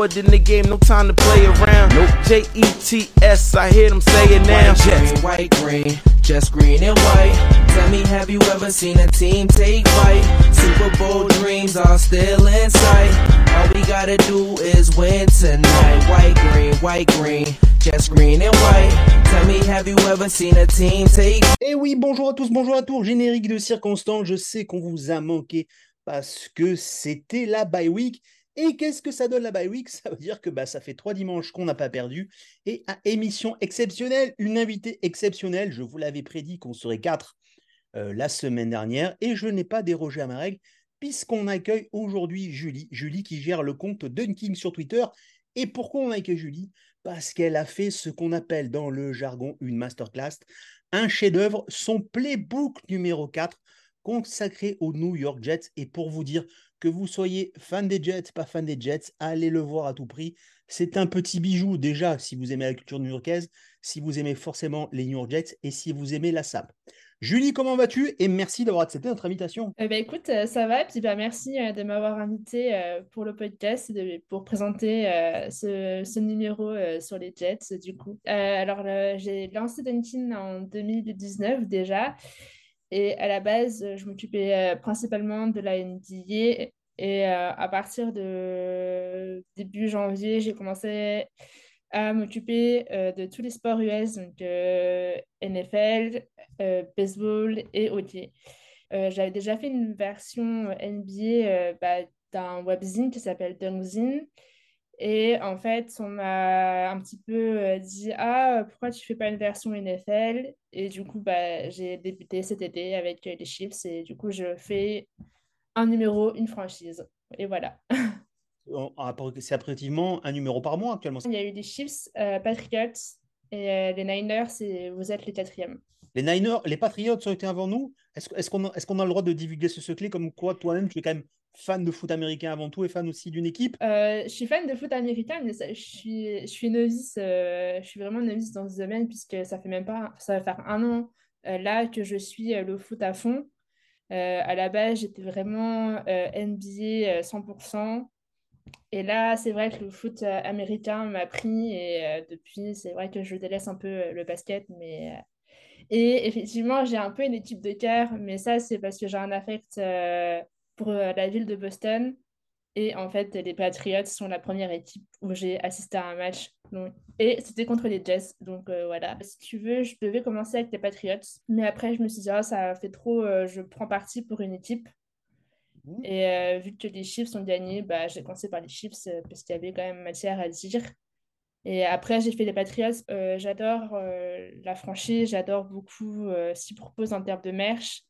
forward in the game, no time to play around. Nope. J E T S, I hear them say it now. White, green, white, green, just green and white. Tell me, have you ever seen a team take flight? Super Bowl dreams are still in sight. All we gotta do is win tonight. White, green, white, green, just green and white. Tell me, have you ever seen a team take Et oui, bonjour à tous, bonjour à tous. Générique de circonstance, je sais qu'on vous a manqué parce que c'était la bye week. Et qu'est-ce que ça donne la bye week Ça veut dire que bah, ça fait trois dimanches qu'on n'a pas perdu. Et à émission exceptionnelle, une invitée exceptionnelle. Je vous l'avais prédit qu'on serait quatre euh, la semaine dernière. Et je n'ai pas dérogé à ma règle, puisqu'on accueille aujourd'hui Julie. Julie qui gère le compte Dunking sur Twitter. Et pourquoi on accueille Julie? Parce qu'elle a fait ce qu'on appelle dans le jargon une masterclass, un chef-d'œuvre, son playbook numéro 4 consacré aux New York Jets. Et pour vous dire que vous soyez fan des Jets, pas fan des Jets, allez le voir à tout prix. C'est un petit bijou déjà si vous aimez la culture new-yorkaise, si vous aimez forcément les New York Jets et si vous aimez la SAP. Julie, comment vas-tu? Et merci d'avoir accepté notre invitation. Eh ben, écoute, euh, ça va. Et puis, bah, merci euh, de m'avoir invité euh, pour le podcast et pour présenter ce, ce, numéro sur les Jets, du coup. alors, j'ai lancé Dunkin en 2019 déjà. Et à la base, je m'occupais principalement de la NBA. Et à partir de début janvier, j'ai commencé à m'occuper de tous les sports US, donc NFL, baseball et hockey. J'avais déjà fait une version NBA bah, d'un webzine qui s'appelle Dunkzine. Et en fait, on m'a un petit peu dit Ah, pourquoi tu fais pas une version NFL Et du coup, bah, j'ai débuté cet été avec les Chiefs. Et du coup, je fais un numéro, une franchise. Et voilà. C'est approximativement un numéro par mois actuellement. Il y a eu des Chiefs, euh, Patriots et euh, les Niners, et vous êtes les quatrièmes. Les Niners, les Patriots ont été avant nous. Est-ce qu'on est qu'on a, le droit de divulguer ce secret comme quoi toi-même tu es quand même fan de foot américain avant tout et fan aussi d'une équipe euh, Je suis fan de foot américain, mais je, suis, novice, je suis vraiment novice dans ce domaine puisque ça fait même pas, ça va faire un an là que je suis le foot à fond. à la base, j'étais vraiment NBA 100%. Et là, c'est vrai que le foot euh, américain m'a pris et euh, depuis, c'est vrai que je délaisse un peu euh, le basket. Mais, et effectivement, j'ai un peu une équipe de cœur, mais ça, c'est parce que j'ai un affect pour la ville de Boston. Et en fait, les Patriots sont la première équipe où j'ai assisté à un match. Donc... Et c'était contre les Jets. Donc voilà. Si tu veux, je devais commencer avec les Patriots. Mais après, je me suis dit, ah, ça fait trop, je prends parti pour une équipe. Mmh. Et euh, vu que les Chiefs ont gagné, bah, j'ai commencé par les Chiefs euh, parce qu'il y avait quand même matière à dire. Et après, j'ai fait les Patriots. Euh, j'adore la franchise, j'adore beaucoup ce qu'ils proposent en termes de merch.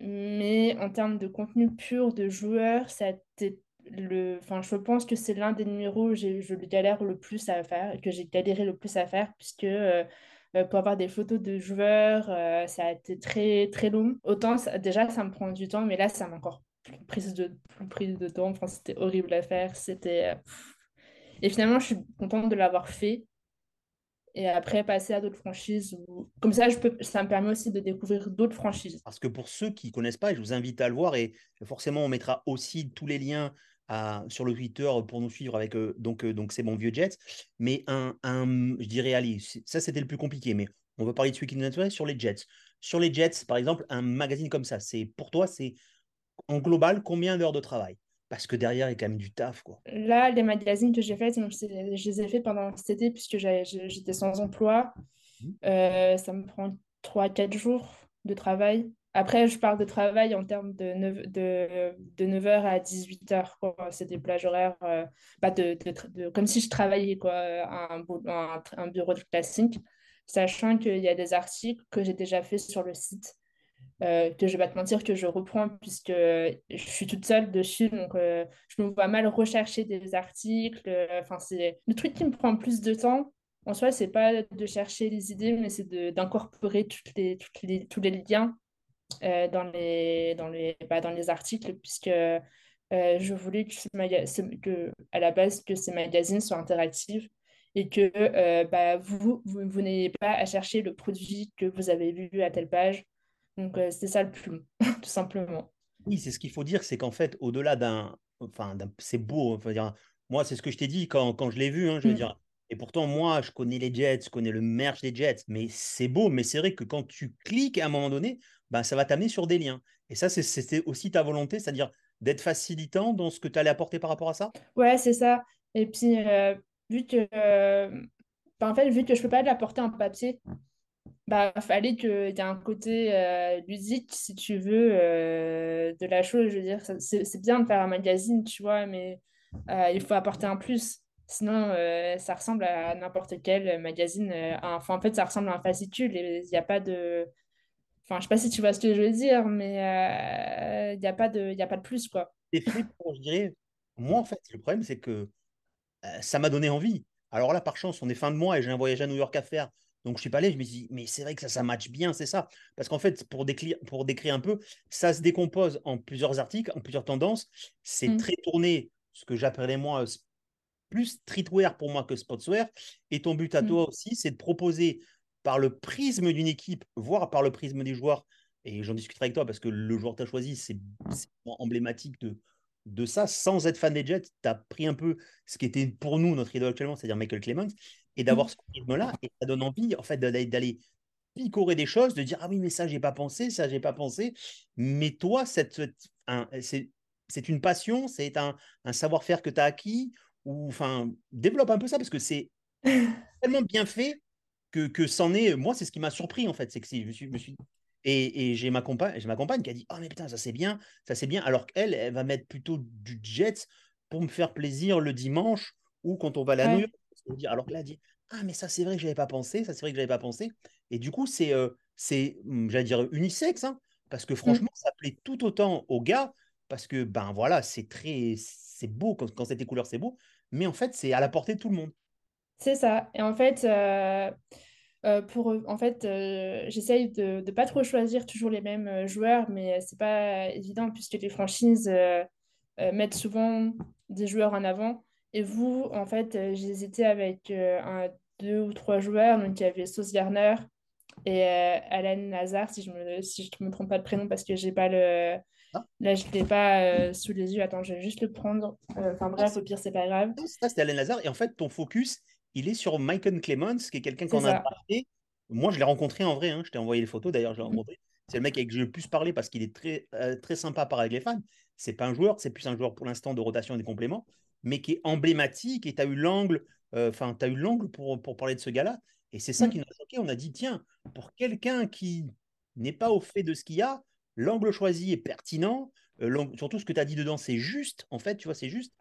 Mais en termes de contenu pur de joueurs, ça le... enfin, je pense que c'est l'un des numéros où je galère le plus à faire, que j'ai galéré le plus à faire, puisque pour avoir des photos de joueurs, ça a été très, très long. Autant, déjà, ça me prend du temps, mais là, ça m'a encore prise de, prise de temps. Enfin, c'était horrible à faire. Euh, et finalement, je suis contente de l'avoir fait. Et après, passer à d'autres franchises. Comme ça, ça me permet aussi de découvrir d'autres franchises. Parce que pour ceux qui ne connaissent pas, je vous invite à le voir. Et forcément, on mettra aussi tous les liens sur le Twitter pour nous suivre avec euh, donc, euh, donc c'est mon vieux Jets. Mais un, un je dirais, Ali, ça c'était le plus compliqué. Mais on va parler de celui qui nous intéresse sur les Jets. Sur les Jets, par exemple, un magazine comme ça, c'est pour toi, c'est en global, combien d'heures de travail? Parce que derrière, il y a quand même du taf. Quoi. Là, les magazines que j'ai faits, je les ai faits pendant cet été puisque j'étais sans emploi. Mmh. Euh, ça me prend 3-4 jours de travail. Après, je parle de travail en termes de 9, de, de 9h à 18h. C'est des plages horaires, euh, pas de, de, comme si je travaillais quoi, un, un, un bureau de classique, sachant qu'il y a des articles que j'ai déjà fait sur le site euh, que je vais pas te mentir que je reprends puisque je suis toute seule dessus donc euh, je me vois mal rechercher des articles euh, enfin c'est le truc qui me prend plus de temps en soi c'est pas de chercher les idées mais c'est d'incorporer les, les, tous les liens dans les dans les bah, dans les articles puisque je voulais que, que, à la base que ces magazines soient interactifs et que bah, vous, vous, vous n'ayez pas à chercher le produit que vous avez vu à telle page donc, c'est ça le plus tout simplement. Oui, c'est ce qu'il faut dire, c'est qu'en fait, au-delà d'un. Enfin, c'est beau, on dire, moi, c'est ce que je t'ai dit quand, quand je l'ai vu, hein, je veux Mm. dire. Et pourtant, moi, je connais les Jets, je connais le merch des Jets, mais c'est beau, mais c'est vrai que quand tu cliques à un moment donné, ben, ça va t'amener sur des liens. Et ça, c'est- c'était aussi ta volonté, c'est-à-dire d'être facilitant dans ce que tu allais apporter par rapport à ça? Ouais, c'est ça. Et puis, euh, vu que, euh, bah, en fait, vu que je peux pas l'apporter en papier, bah, fallait qu'il y ait un côté euh, ludique, si tu veux, euh, de la chose. Je veux dire, c'est bien de faire un magazine, tu vois, mais euh, il faut apporter un plus. Sinon, euh, ça ressemble à n'importe quel magazine. enfin, en fait, ça ressemble à un fascicule et il n'y a pas de... Enfin, je sais pas si tu vois ce que je veux dire, mais il n'y a pas de, y a pas de plus, quoi. Fait pour, je dirais, moi, en fait, le problème, c'est que ça m'a donné envie. Alors là, par chance, on est fin de mois et j'ai un voyage à New York à faire. Donc, je suis pas allé. Je me suis dit, mais c'est vrai que ça, ça match bien, c'est ça. Parce qu'en fait, pour décrire, pour décrire un peu, ça se décompose en plusieurs articles, en plusieurs tendances. C'est Mm. très tourné, ce que j'appellerais moi plus streetwear pour moi que sportswear. Et ton but à Mm. toi aussi, c'est de proposer par le prisme d'une équipe, voire par le prisme des joueurs. Et j'en discuterai avec toi parce que le joueur que tu as choisi, c'est c'est emblématique de, de ça. Sans être fan des Jets, tu as pris un peu ce qui était pour nous notre idole actuellement, c'est-à-dire Michael Clemens, et d'avoir Mm. ce prisme-là. Et ça donne envie en fait, d'aller picorer des choses, de dire Ah oui, mais ça, j'ai pas pensé, ça, j'ai pas pensé. Mais toi, un- c'est une passion, c'est un, un savoir-faire que tu as acquis, ou enfin, développe un peu ça parce que c'est tellement bien fait que, que c'en est. Moi, c'est ce qui m'a surpris en fait. C'est que je me suis, je me suis- et, et j'ai ma compagne, j'ai ma compagne qui a dit Oh, mais putain, ça c'est bien, ça c'est bien. Alors qu'elle, elle va mettre plutôt du Jets pour me faire plaisir le dimanche ou quand on va à New Ouais. Dire, Alors que là, elle dit Ah, mais ça c'est vrai que j'avais pas pensé, ça c'est vrai que j'avais pas pensé. Et du coup, c'est, euh, c'est hum, j'allais dire, unisexe, hein, parce que Mm. franchement, ça plaît tout autant aux gars, parce que ben voilà, c'est très, c'est beau quand, quand c'est couleurs, c'est beau, mais en fait, c'est à la portée de tout le monde. C'est ça. Et en fait, euh, euh, pour, en fait euh, j'essaye de ne pas trop choisir toujours les mêmes joueurs, mais c'est pas évident puisque les franchises mettent souvent des joueurs en avant. Et vous, en fait, euh, j'ai hésité avec euh, un, deux ou trois joueurs. Donc, il y avait Sauce Gardner et euh, Alan Lazare, si je me, si je me trompe pas de prénom, parce que j'ai pas le. Ah, Là, je l'ai pas euh, sous les yeux. Attends, je vais juste le prendre. Euh, Enfin, ah, bref, au pire, c'est pas grave. Ça, c'était Alain Lazare. Et en fait, ton focus, il est sur Michael Clemens, qui est quelqu'un qu'on a drafté. Moi, je l'ai rencontré en vrai. hein. Je t'ai envoyé les photos. D'ailleurs, je l'ai Mm. rencontré. C'est le mec avec qui j'ai le plus parlé parce qu'il est très, euh, très sympa à parler avec les fans. C'est pas un joueur, c'est plus un joueur pour l'instant de rotation et des compléments, mais qui est emblématique. Et tu as eu l'angle, euh, enfin, tu as eu l'angle pour, pour parler de ce gars-là. Et c'est ça qui Mm. nous a choqué. On a dit, tiens, pour quelqu'un qui n'est pas au fait de ce qu'il y a, l'angle choisi est pertinent. Euh, surtout, ce que tu as dit dedans, c'est juste. En fait, tu vois, c'est juste.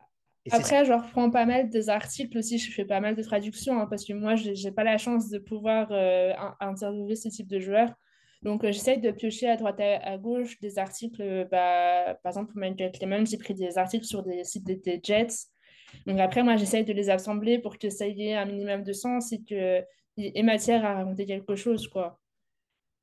Et. Après, je reprends pas mal des articles aussi, je fais pas mal de traductions, hein, parce que moi, j'ai pas la chance de pouvoir euh, in- interviewer ce type de joueurs. Donc, euh, j'essaye de piocher à droite à, à gauche des articles. euh, bah, par exemple, pour Michael Clemens, j'ai pris des articles sur des sites des, des Jets. Donc, après, moi, j'essaye de les assembler pour que ça ait un minimum de sens et qu'il y ait matière à raconter quelque chose, quoi.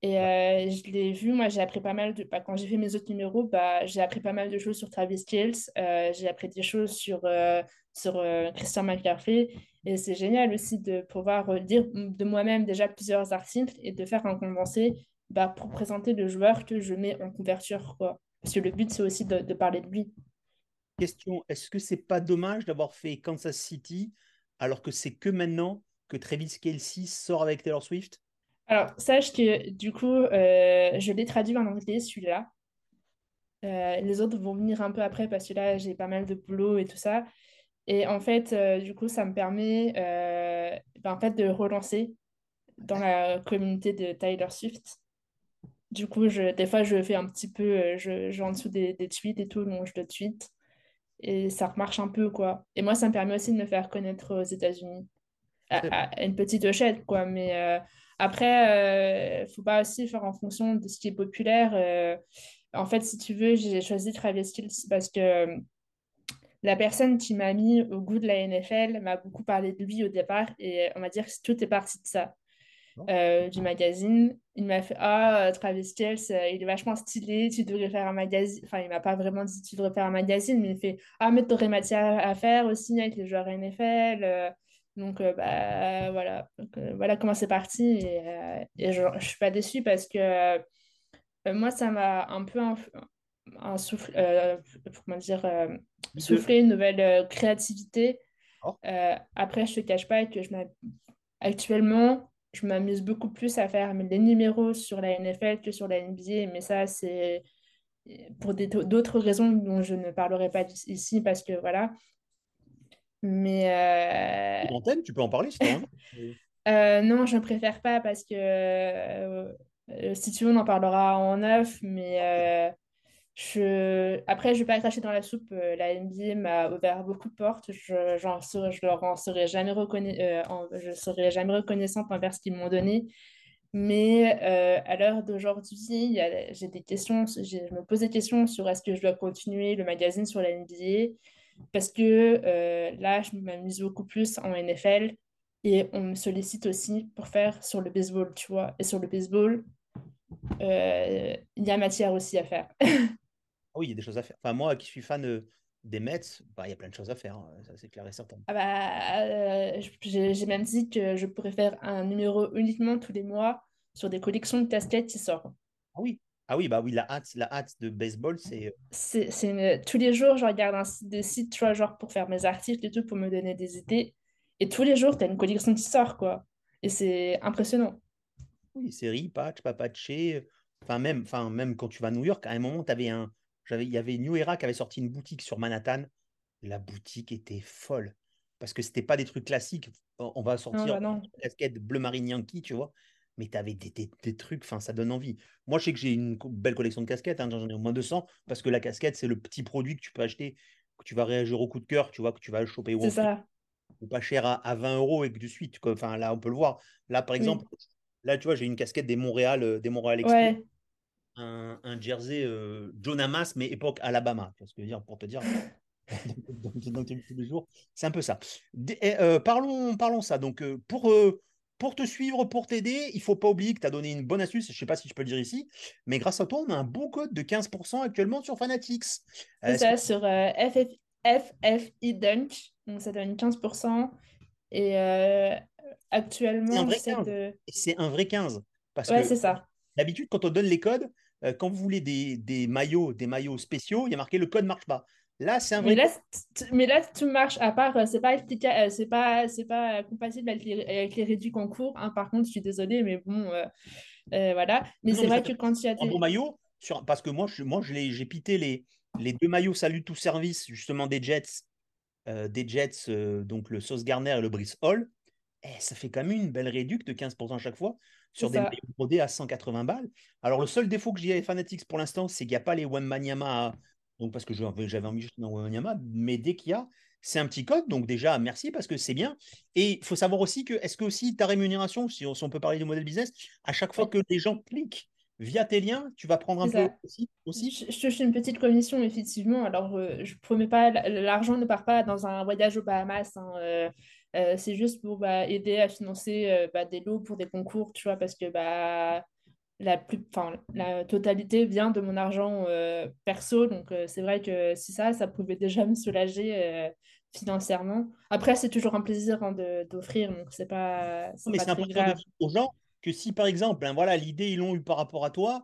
Et euh, je l'ai vu, moi j'ai appris pas mal de... bah, quand j'ai fait mes autres numéros, bah, j'ai appris pas mal de choses sur Travis Kelce, euh, j'ai appris des choses sur, euh, sur Christian McCaffrey. Et c'est génial aussi de pouvoir lire de moi-même déjà plusieurs articles et de faire un condensé bah, pour présenter le joueur que je mets en couverture. Quoi. Parce que le but c'est aussi de, de parler de lui. Question, est-ce que c'est pas dommage d'avoir fait Kansas City alors que c'est que maintenant que Travis Kelce sort avec Taylor Swift? Alors, sache que du coup, euh, je l'ai traduit en anglais celui-là. Euh, les autres vont venir un peu après parce que là, j'ai pas mal de boulot et tout ça. Et en fait, euh, du coup, ça me permet ben, en fait, de relancer dans la communauté de Tyler Swift. Du coup, je, des fois, je fais un petit peu, euh, je, je en dessous des, des tweets et tout, donc je le tweet. Et ça remarche un peu, quoi. Et moi, ça me permet aussi de me faire connaître aux États-Unis. À, à une petite échelle, quoi. Mais euh, après, il faut pas aussi faire en fonction de ce qui est populaire. euh. en fait, si tu veux, j'ai choisi Travis Kelce parce que euh, la personne qui m'a mis au goût de la NFL m'a beaucoup parlé de lui au départ et on va dire que tout est parti de ça. Euh, du magazine. Il m'a fait Ah, euh, Travis Kelce, euh, il est vachement stylé, tu devrais faire un magazine. Enfin, il m'a pas vraiment dit tu devrais faire un magazine, mais il fait Ah, mais tu aurais matière à faire aussi avec les joueurs NFL. donc, euh, bah, voilà. Donc, euh, voilà comment c'est parti. Et, et je, je suis pas déçue parce que moi, ça m'a un peu. inf- un souffle, comment dire, souffler une nouvelle créativité. Oh. Après, je te cache pas que je m'a- actuellement, je m'amuse beaucoup plus à faire les numéros sur la NFL que sur la NBA, mais ça, c'est pour des- d'autres raisons dont je ne parlerai pas ici parce que voilà. Mais euh, L'antenne, tu peux en parler si euh, non, je ne préfère pas parce que euh, euh, si tu veux, on en parlera en neuf, mais euh, après, je ne vais pas cracher dans la soupe. euh, la NBA m'a ouvert beaucoup de portes. Je, serai- je leur en serai jamais reconna- euh, je serai jamais reconnaissante envers ce qu'ils m'ont donné. Mais euh, à l'heure d'aujourd'hui, j'ai des questions, je me pose des questions sur est-ce que je dois continuer le magazine sur la NBA parce que là, je m'amuse beaucoup plus en NFL et on me sollicite aussi pour faire sur le baseball, tu vois. Et sur le baseball, il y a matière aussi à faire. Ah oui, il y a des choses à faire. Enfin, moi qui suis fan euh, des Mets, bah, il y a plein de choses à faire, hein, ça c'est clair et certain. Ah bah, euh, j'ai même dit que je pourrais faire un numéro uniquement tous les mois sur des collections de casquettes qui sortent. Ah oui, ah oui, bah oui, la hâte, la hâte de baseball, c'est. euh, C'est, une- Tous les jours, je regarde un site, des sites, tu vois, genre pour faire mes articles et tout, pour me donner des idées. Et tous les jours, tu as une collection qui sort, quoi. Et c'est impressionnant. Oui, série, patch, pas patché. Enfin, même, enfin, même quand tu vas à New York, à un moment, t'avais un, j'avais, il y avait New Era qui avait sorti une boutique sur Manhattan. La boutique était folle. Parce que c'était pas des trucs classiques. On va Non, sortir bah non. une casquette bleu marine Yankee, tu vois. Mais tu avais des, des- des trucs, enfin, ça donne envie. Moi, je sais que j'ai une belle collection de casquettes, hein, j'en ai au moins 200, parce que la casquette, c'est le petit produit que tu peux acheter, que tu vas réagir au coup de cœur, tu vois, que tu vas choper au ça. ou pas cher à, à 20 euros et que de suite, enfin, là, on peut le voir. Là, par exemple, Oui. là, tu vois, j'ai une casquette des Montréal, euh, des Montréal Expo Ouais. Un, un jersey euh, John Hamas, mais époque Alabama. Tu vois ce que je veux dire pour te dire dans, dans- dans tes- tous les jours. C'est un peu ça. Eh, euh, parlons, parlons ça. Donc, euh, pour, euh, pour te suivre, pour t'aider, il faut pas oublier que tu as donné une bonne astuce. Je sais pas si je peux le dire ici, mais grâce à toi, on a un bon code de 15% actuellement sur Fanatics. C'est ça, sur FF, FFI Dunk. Donc, ça donne 15%. Et C'est un actuellement, vrai j'essaie 15. de. Et c'est un vrai 15. Parce Ouais, que c'est ça. d'habitude, quand on donne les codes, euh, quand vous voulez des, des maillots, des maillots spéciaux, il y a marqué le code marche pas. Là, c'est un Mais vrai là, c- mais là, tout marche. À part, euh, c'est pas, euh, c'est pas, c'est pas euh, compatible avec les, avec les réduits concours. hein. Par contre, je suis désolée, mais bon, euh, euh, voilà. Mais c'est mais vrai que quand il y a un bon maillot, sur, parce que moi, je, moi j'ai pité les, les deux maillots Salut tout service, justement des Jets, euh, des Jets euh, donc le Sauce Garner et le Brice Hall. Eh, ça fait quand même une belle réduction de 15% à chaque fois sur des maillots brodés à 180 balles. Alors, le seul défaut que j'ai avec Fanatics pour l'instant, c'est qu'il n'y a pas les Wembanyama, à- donc parce que j'avais envie juste d'un Wembanyama, mais dès qu'il y a, c'est un petit code. Donc, déjà, merci parce que c'est bien. Et il faut savoir aussi que, est-ce que aussi ta rémunération, si on, si on peut parler du modèle business, à chaque fois que les gens cliquent via tes liens, tu vas prendre un peu aussi, aussi Je, je touche une petite commission, effectivement. Alors, euh, je promets pas, l'argent ne part pas dans un voyage aux Bahamas. hein, euh, euh, c'est juste pour bah, aider à financer euh, bah, des lots pour des concours, tu vois, parce que bah, la, plus, la totalité vient de mon argent euh, perso. Donc, c'est vrai que si ça, ça pouvait déjà me soulager financièrement. Après, c'est toujours un plaisir hein, de, d'offrir, donc c'est pas, mais c'est important de grave. dire aux gens que si, par exemple, hein, voilà, l'idée, ils l'ont eu par rapport à toi,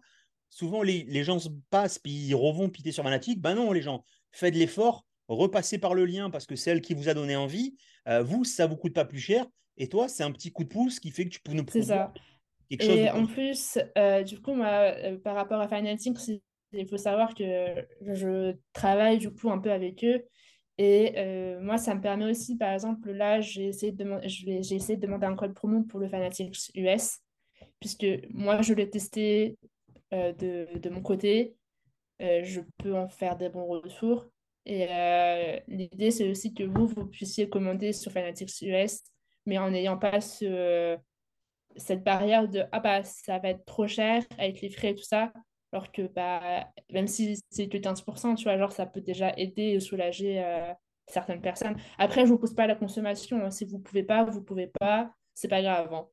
souvent les, les gens se passent, puis ils revont piter sur Fanatic. Ben non, les gens, faites l'effort, repassez par le lien parce que c'est elle qui vous a donné envie. Euh, vous, ça ne vous coûte pas plus cher. Et toi, c'est un petit coup de pouce qui fait que tu peux nous ça. quelque chose Et en plus, euh, du coup, moi, euh, par rapport à c'est- il faut savoir que je travaille du coup un peu avec eux. Et euh, moi, ça me permet aussi, par exemple, là, j'ai essayé de j'ai essayé de demander un code promo pour le Fanatics US, puisque moi, je l'ai testé euh, de, de mon côté. Euh, je peux en faire des bons retours. Et euh, l'idée, c'est aussi que vous, vous puissiez commander sur Fanatics US, mais en n'ayant pas ce cette barrière de ah bah ça va être trop cher avec les frais et tout ça alors que bah même si c'est que 15% tu vois genre ça peut déjà aider et soulager euh, certaines personnes après je vous pousse pas à la consommation hein. si vous pouvez pas vous pouvez pas c'est pas grave hein.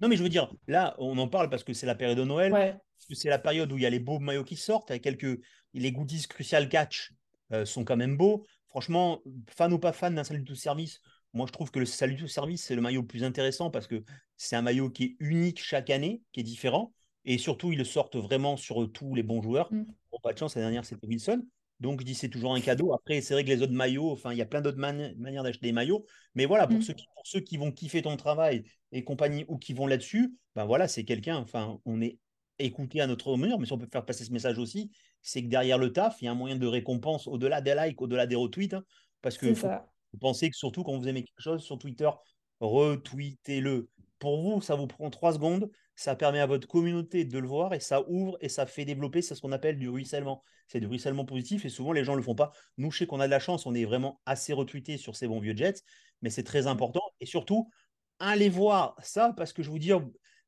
Non, mais je veux dire, là, on en parle parce que c'est la période de Noël, ouais c'est la période où il y a les beaux maillots qui sortent, avec quelques. Les goodies Crucial Catch euh, sont quand même beaux. Franchement, fan ou pas fan d'un salut tout service, moi je trouve que le salut tout service, c'est le maillot le plus intéressant parce que c'est un maillot qui est unique chaque année, qui est différent. Et surtout, ils le sortent vraiment sur tous les bons joueurs. Mm. Bon, pas de chance, la dernière, c'était Wilson. Donc, je dis, c'est toujours un cadeau. Après, c'est vrai que les autres maillots, enfin, il y a plein d'autres manières d'acheter des maillots. Mais voilà, pour, Mm. ceux qui, pour ceux qui vont kiffer ton travail et compagnie ou qui vont là-dessus, ben voilà, c'est quelqu'un. Enfin, on est écouté à notre mesure. Mais si on peut faire passer ce message aussi, c'est que derrière le taf, il y a un moyen de récompense au-delà des likes, au-delà des retweets. hein, parce que faut, faut penser que surtout quand vous aimez quelque chose sur Twitter, retweetez-le. Pour vous, ça vous prend trois secondes. Ça permet à votre communauté de le voir et ça ouvre et ça fait développer. C'est ce qu'on appelle du ruissellement. C'est du ruissellement positif et souvent les gens ne le font pas. Nous, je sais qu'on a de la chance, on est vraiment assez retweeté sur ces bons vieux Jets, mais c'est très important. Et surtout, allez voir ça parce que je vous dis,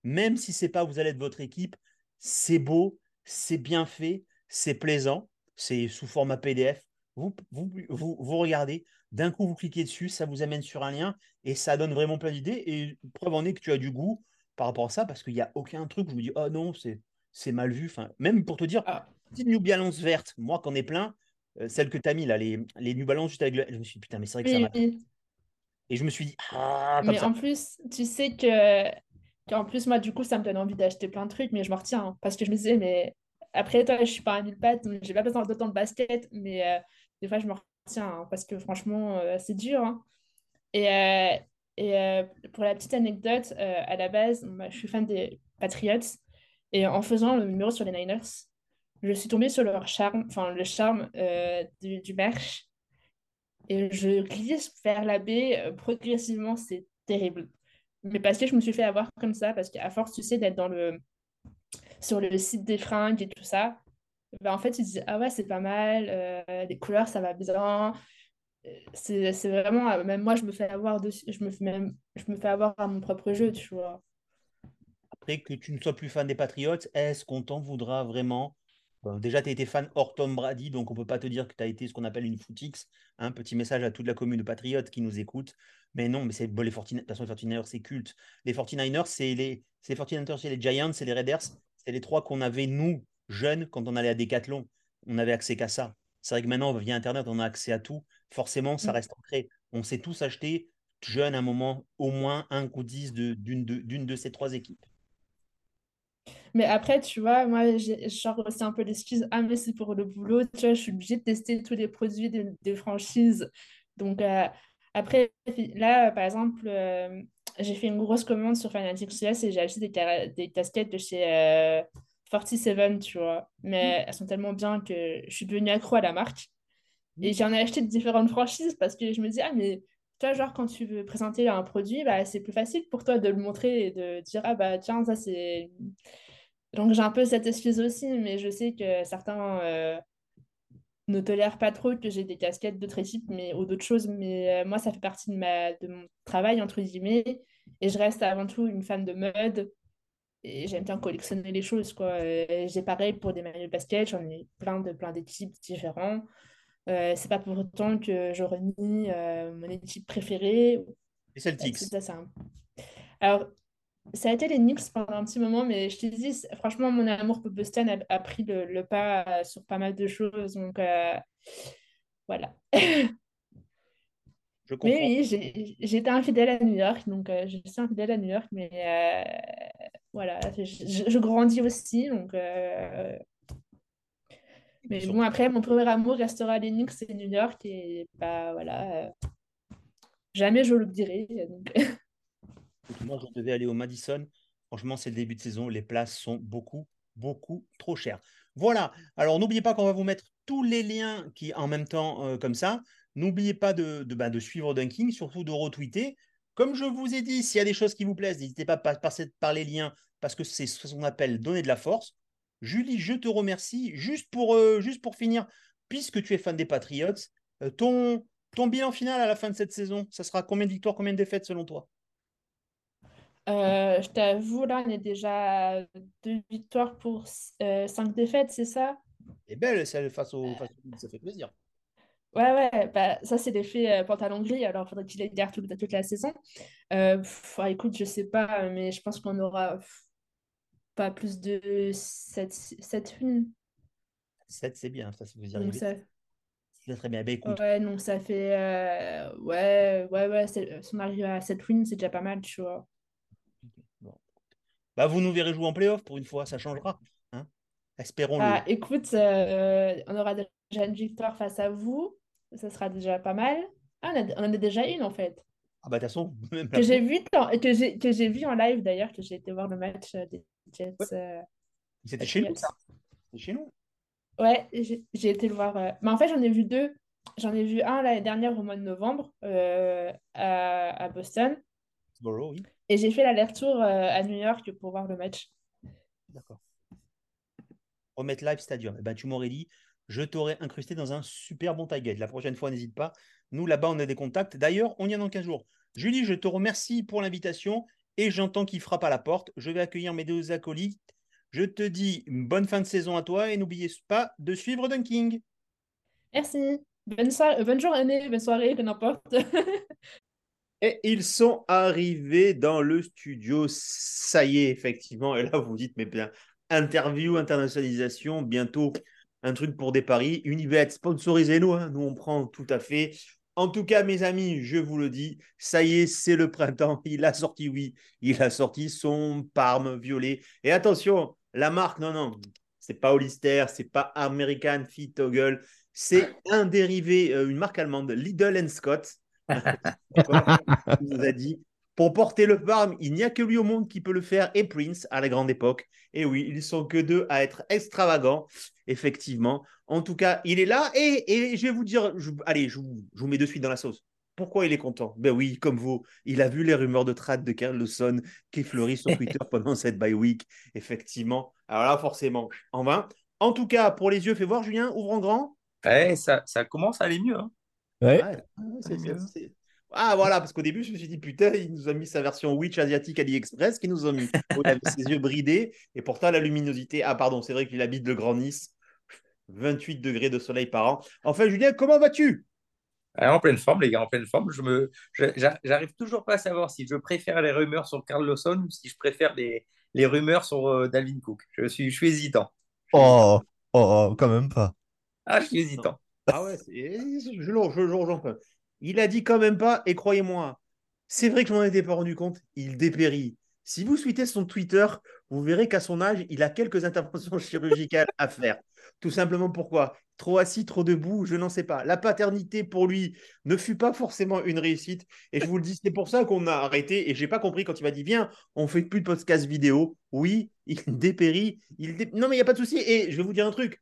même si c'est pas vous allez être votre équipe, c'est beau, c'est bien fait, c'est plaisant, c'est sous format PDF. Vous, vous, vous, vous regardez, d'un coup vous cliquez dessus, ça vous amène sur un lien et ça donne vraiment plein d'idées. Et preuve en est que tu as du goût par rapport à ça parce qu'il n'y a aucun truc où je me dis, oh non, c'est mal vu. Enfin, même pour te dire, Ah, petite New Balance verte, moi qu'on est plein, euh, celle que tu as mis là, les, les New Balance juste avec le. Je me suis dit, putain, mais c'est vrai que ça m'a. oui. Et je me suis dit, ah, comme Mais ça. en plus, tu sais que qu'en plus, moi, du coup, ça me donne envie d'acheter plein de trucs, mais je me retiens hein, parce que je me disais, mais après, toi, je suis pas un mille pattes, donc j'ai pas besoin d'autant de basket, mais euh, des fois, je me retiens hein, parce que franchement, euh, c'est dur. hein. Et, euh, et pour la petite anecdote, à la base, moi, je suis fan des Patriots et en faisant le numéro sur les Niners, je suis tombée sur leur charme, enfin, le charme du, du merch et je glisse vers la baie progressivement, c'est terrible. Mais parce que je me suis fait avoir comme ça, parce qu'à force, tu sais, d'être dans le, sur le site des fringues et tout ça, ben, en fait, tu te dis, ah ouais, c'est pas mal, euh, les couleurs, ça va bien. C'est, vraiment, euh, même moi, je me fais avoir je me fais même, je me fais avoir à mon propre jeu, tu vois. Après que tu ne sois plus fan des Patriots, est-ce qu'on t'en voudra vraiment Déjà, tu as été fan hors Tom Brady, donc on ne peut pas te dire que tu as été ce qu'on appelle une footix. Un petit message à toute la commune de Patriotes qui nous écoute. Mais non, mais c'est bon, les 49 de toute façon, les 49ers, c'est culte. Les 49ers, c'est les, c'est les 49ers, c'est les Giants, c'est les Raiders. C'est les trois qu'on avait, nous, jeunes, quand on allait à Decathlon. On n'avait accès qu'à ça. C'est vrai que maintenant, via Internet, on a accès à tout. Forcément, ça Mm. reste ancré. On s'est tous acheté, jeunes, à un moment, au moins un d'une de, d'une de ces trois équipes. Mais après, tu vois, moi, j'ai genre aussi un peu l'excuse, ah, mais c'est pour le boulot, tu vois, je suis obligée de tester tous les produits des, des franchises. Donc, euh, après, là, par exemple, euh, j'ai fait une grosse commande sur Fanatics US et j'ai acheté des, des casquettes de chez euh, 47, tu vois. Mais elles sont tellement bien que je suis devenue accro à la marque. Et j'en ai acheté de différentes franchises parce que je me dis, ah, mais tu vois, genre, quand tu veux présenter un produit, bah, c'est plus facile pour toi de le montrer et de dire, ah, bah, tiens, ça, c'est donc j'ai un peu cette excuse aussi, mais je sais que certains euh, ne tolèrent pas trop que j'ai des casquettes d'autres équipes mais, ou d'autres choses. Mais euh, moi, ça fait partie de, ma, de mon travail, entre guillemets. Et je reste avant tout une fan de mode. Et j'aime bien collectionner les choses, quoi. Euh, j'ai pareil pour des maillots de basket, j'en ai plein de plein d'équipes différents. C'est pas pour autant que je renie mon équipe préférée. Les Celtics. Ça, c'est un- Alors, ça a été les Knicks pendant un petit moment, mais je te dis, franchement, mon amour pour Boston a, a pris le, le pas euh, sur pas mal de choses. Donc, euh, voilà. Je Mais comprends. oui, j'ai j'ai été infidèle à New York, donc euh, je suis infidèle à New York, mais euh, voilà, je, je- je grandis aussi, donc... mais bon, après, mon premier amour restera les Knicks et New York, et bah voilà, jamais je l'oublierai. Donc... moi, je devais aller au Madison. Franchement, c'est le début de saison. Les places sont beaucoup, beaucoup trop chères. Voilà. Alors, n'oubliez pas qu'on va vous mettre tous les liens qui, en même temps, euh, comme ça. N'oubliez pas bah, de suivre Dunking, surtout de retweeter. Comme je vous ai dit, s'il y a des choses qui vous plaisent, n'hésitez pas à passer par les liens parce que c'est ce qu'on appelle donner de la force. Julie, je te remercie. Juste pour, euh, finir, puisque tu es fan des Patriots, euh, ton, ton bilan final à la fin de cette saison, ça sera combien de victoires, combien de défaites selon toi? Euh, je t'avoue, là, on est déjà à deux victoires pour euh, cinq défaites, c'est ça? Et belle celle face au, face au ça fait plaisir. Ouais, ouais, bah, ça, c'est l'effet euh, pantalon gris, alors faudrait qu'il ait garde toute, toute la saison. Euh, pff, écoute, je sais pas, mais je pense qu'on aura pff, pas plus de 7, 7 wins. 7, c'est bien, ça, si vous y Donc arrivez. ça, C'est très bien. Écoute, ouais, donc ça fait. euh, ouais, ouais, ouais, si on arrive à 7 wins, c'est déjà pas mal, tu vois. Bah, vous nous verrez jouer en playoff pour une fois, ça changera. hein. Espérons-le. Ah, écoute, euh, on aura déjà une victoire face à vous. Ça sera déjà pas mal. Ah, on, a- on en a déjà une en fait. Ah bah de toute façon, même Que j'ai vu, que j'ai vu en live d'ailleurs, que j'ai été voir le match euh, des Jets. Ouais. euh, c'était chez nous, ça. C'était chez nous. Ouais, j'ai été le voir. euh, Mais en fait, j'en ai vu deux. J'en ai vu un l'année dernière au mois de novembre euh, à, à Boston. Foxborough, oui. Et j'ai fait l'aller-retour euh, à New York pour voir le match. D'accord. Remettre live stadium. Eh ben, tu m'aurais dit, je t'aurais incrusté dans un super bon tailgate. La prochaine fois, n'hésite pas. Nous, là-bas, on a des contacts. D'ailleurs, on y est dans 15 jours. Julie, je te remercie pour l'invitation et j'entends qu'il frappe à la porte. Je vais accueillir mes deux acolytes. Je te dis une bonne fin de saison à toi et n'oubliez pas de suivre Dunking. Merci. Bonne soirée, bonne journée, bonne soirée, peu n'importe. Et ils sont arrivés dans le studio. Ça y est, effectivement. Et là, vous dites, mais bien, interview, internationalisation, bientôt un truc pour des paris. Unibet, sponsorisez-nous. hein. Nous, on prend tout à fait. En tout cas, mes amis, je vous le dis, ça y est, c'est le printemps. Il a sorti, oui, il a sorti son Parme violet. Et attention, la marque, non, non, c'est pas Hollister, c'est pas American Fit Toggle, c'est un dérivé, euh, une marque allemande, Lidl Scott. Il nous a dit pour porter le Parme, il n'y a que lui au monde qui peut le faire et Prince à la grande époque. Et oui, ils sont que deux à être extravagants, effectivement. En tout cas, il est là et, et je vais vous dire, je- allez, je vous, je vous mets de suite dans la sauce. Pourquoi il est content? Ben oui, comme vous, il a vu les rumeurs de trade de Carl Lawson qui fleurissent sur Twitter pendant cette bye week, effectivement. Alors là, forcément, en vain. En tout cas, pour les yeux, fais voir, Julien, ouvre en grand. Ouais, ça, ça commence à aller mieux. hein. Ouais. Ouais, c'est- Allez, c'est- mieux. c'est- Ah voilà, parce qu'au début, je me suis dit, putain, il nous a mis sa version Witch asiatique AliExpress, qui nous a mis. Il avait ses yeux bridés, et pourtant la luminosité. Ah pardon, c'est vrai qu'il habite le Grand Nice. 28 degrés de soleil par an. Enfin, Julien, comment vas-tu? En pleine forme, les gars, en pleine forme. Je me, j'arrive toujours pas à savoir si je préfère les rumeurs sur Carl Lawson ou si je préfère les, les rumeurs sur euh, Dalvin Cook. Je suis, je suis hésitant. Oh, oh, oh, quand même pas. Ah, je suis hésitant. Ah ouais, je, je, je. Il a dit quand même pas, et croyez-moi, c'est vrai que je m'en étais pas rendu compte, il dépérit. Si vous suivez son Twitter, vous verrez qu'à son âge, il a quelques interventions chirurgicales à faire. Tout simplement pourquoi? Trop assis, trop debout, je n'en sais pas. La paternité pour lui ne fut pas forcément une réussite. Et je vous le dis, c'est pour ça qu'on a arrêté. Et j'ai pas compris quand il m'a dit Viens, on fait plus de podcast vidéo. Oui, il dépérit. Il Non, mais il n'y a pas de souci. Et je vais vous dire un truc.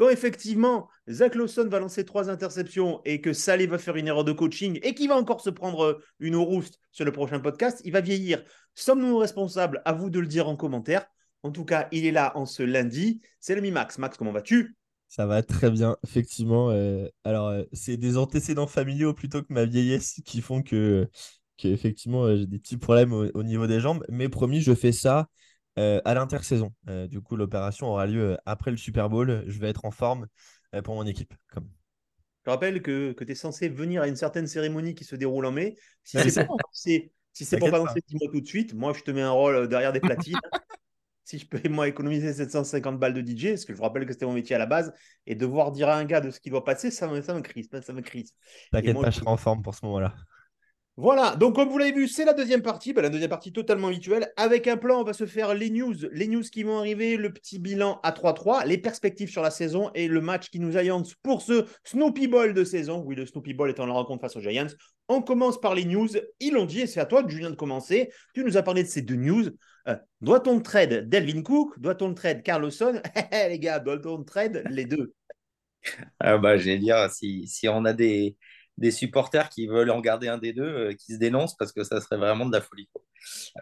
Quand effectivement Zach Lawson va lancer trois interceptions et que Salé va faire une erreur de coaching et qu'il va encore se prendre euh, une rouste sur le prochain podcast, il va vieillir. Sommes-nous responsables? À vous de le dire en commentaire. En tout cas, il est là en ce lundi. C'est l'ami Max. Max, comment vas-tu? Ça va très bien, effectivement. euh, alors, euh, c'est des antécédents familiaux plutôt que ma vieillesse qui font que, effectivement, j'ai des petits problèmes au niveau des jambes. Mais promis, je fais ça euh, à l'intersaison. Euh, du coup, l'opération aura lieu euh, après le Super Bowl. Je vais être en forme euh, pour mon équipe. Comme... Je rappelle que, que tu es censé venir à une certaine cérémonie qui se déroule en mai. Si c'est c'est pour, c'est- si c'est pour T'inquiète pas lancer, dis-moi tout de suite. Moi, je te mets un rôle derrière des platines. si je peux, moi, économiser 750 balles de DJ, parce que je vous rappelle que c'était mon métier à la base, et devoir dire à un gars de ce qui doit passer, ça me, ça me crispe. Ça me crispe. T'inquiète pas, je- je serai en forme pour ce moment-là. Voilà, donc comme vous l'avez vu, c'est la deuxième partie, Ben, la deuxième partie totalement habituelle. Avec un plan, on va se faire les news, les news qui vont arriver, le petit bilan à 3-3, les perspectives sur la saison et le match qui nous alliance pour ce Snoopy Bowl de saison. Oui, le Snoopy Bowl étant la rencontre face aux Giants. On commence par les news. Ils l'ont dit et c'est à toi, Julien, de commencer. Tu nous as parlé de ces deux news. Euh, doit-on trade Delvin Cook? Doit-on trade Carlson Les gars, doit-on trade les deux? Ah bah, j'allais dire, si on a des, des supporters qui veulent en garder un des deux, euh, qui se dénoncent parce que ça serait vraiment de la folie. quoi.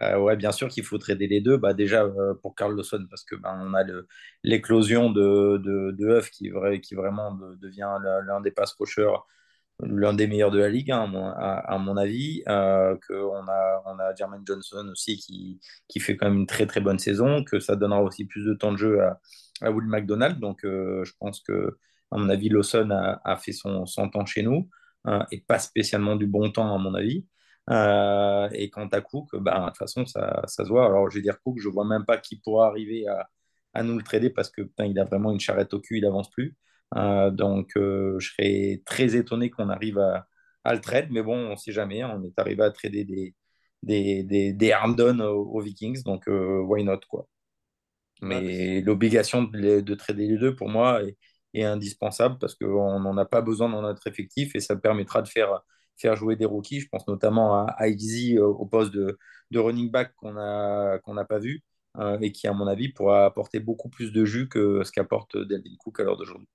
Euh, ouais, bien sûr qu'il faut trader les deux. Bah, déjà euh, pour Carl Lawson, parce que bah, on a l'éclosion de, de, de Huff qui, vrai- qui vraiment de- devient l'un des pass rushers, l'un des meilleurs de la ligue, hein, à, mon, avis. Euh, qu'on a, on a Jermaine Johnson aussi qui, qui fait quand même une très très bonne saison, que ça donnera aussi plus de temps de jeu à, à Will McDonald. Donc je pense que, à mon avis, Lawson a, fait son, temps chez nous et pas spécialement du bon temps, à mon avis. Euh, et quant à Cook, bah, de toute façon, ça, ça se voit. Alors, je vais dire Cook, je vois même pas qui pourra arriver à, à nous le trader parce que putain, il a vraiment une charrette au cul, il avance plus. Euh, donc, euh, je serais très étonné qu'on arrive à, à le trade, mais bon, on sait jamais. hein. On est arrivé à trader des, des, des, des aux, aux Vikings, donc euh, why not, quoi. Mais l'obligation de, de, trader les deux, pour moi, est, est indispensable parce qu'on n'en a pas besoin dans notre effectif et ça permettra de faire, faire jouer des rookies. Je pense notamment à Easy euh, au poste de, de running back qu'on n'a qu'on n'a pas vu euh, et qui, à mon avis, pourra apporter beaucoup plus de jus que ce qu'apporte Delvin Cook à l'heure d'aujourd'hui.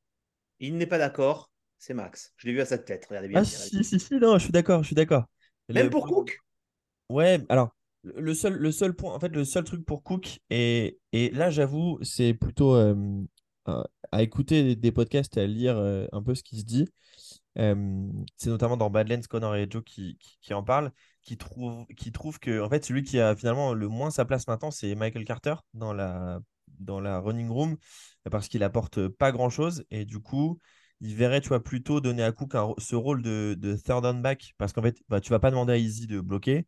Il n'est pas d'accord, c'est Max. Je l'ai vu à sa tête, regardez bien. Ah, si, si, si, non, je suis d'accord, je suis d'accord. Même pour Cook? Ouais, alors, le seul, le seul point, en fait, le seul truc pour Cook, et, et là, j'avoue, c'est plutôt euh, à, écouter des podcasts et à lire euh, un peu ce qui se dit. c'est notamment dans Badlands, Connor et Joe qui, qui, en parlent, qui trouvent qui trouve que en fait, celui qui a finalement le moins sa place maintenant, c'est Michael Carter dans la, dans la running room, parce qu'il apporte pas grand-chose. Et du coup, il verrait, tu vois, plutôt donner à Cook ce rôle de, third down back, parce qu'en fait, bah, tu vas pas demander à Easy de bloquer,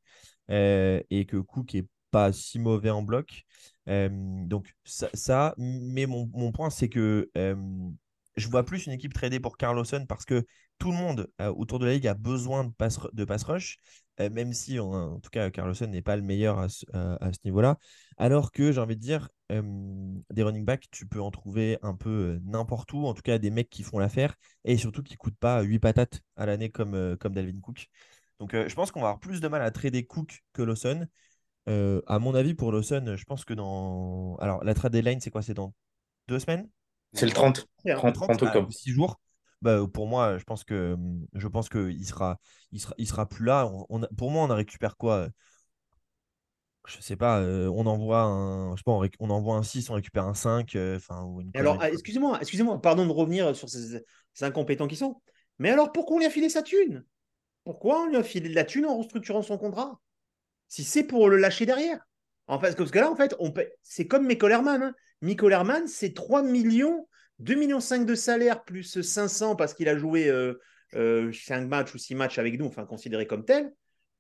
euh, et que Cook est pas si mauvais en bloc donc ça, mais mon, point c'est que je vois plus une équipe tradée pour Carlosson parce que tout le monde autour de la ligue a besoin de pass, de pass rush, même si en, tout cas Carlosson n'est pas le meilleur à, ce niveau-là. Alors que j'ai envie de dire, des running backs, tu peux en trouver un peu n'importe où, en tout cas des mecs qui font l'affaire et surtout qui ne coûtent pas 8 patates à l'année comme, comme Dalvin Cook. Donc je pense qu'on va avoir plus de mal à trader Cook que Lawson. Euh, à mon avis, pour Lawson, je pense que dans. Alors, la trade deadline, c'est quoi? C'est dans deux semaines? C'est le 30. 30, 30, octobre. 6 jours. Bah, pour moi, je pense que je pense qu'il sera, il sera, il sera plus là. On, pour moi, on a récupère quoi? Je sais pas. Euh, on envoie un, je sais pas, on, envoie un 6, on récupère un 5. Euh, enfin, alors, excusez-moi, excusez-moi, pardon de revenir sur ces, ces, incompétents qui sont. Mais alors, pourquoi on lui a filé sa thune? Pourquoi on lui a filé de la thune en restructurant son contrat? Si c'est pour le lâcher derrière. En fait, parce que là, en fait, on c'est comme Michael Herman. Hein. c'est 3 millions, 2 millions 5 de salaire plus 500 parce qu'il a joué euh, 5 euh, matchs ou 6 matchs avec nous, enfin considéré comme tel.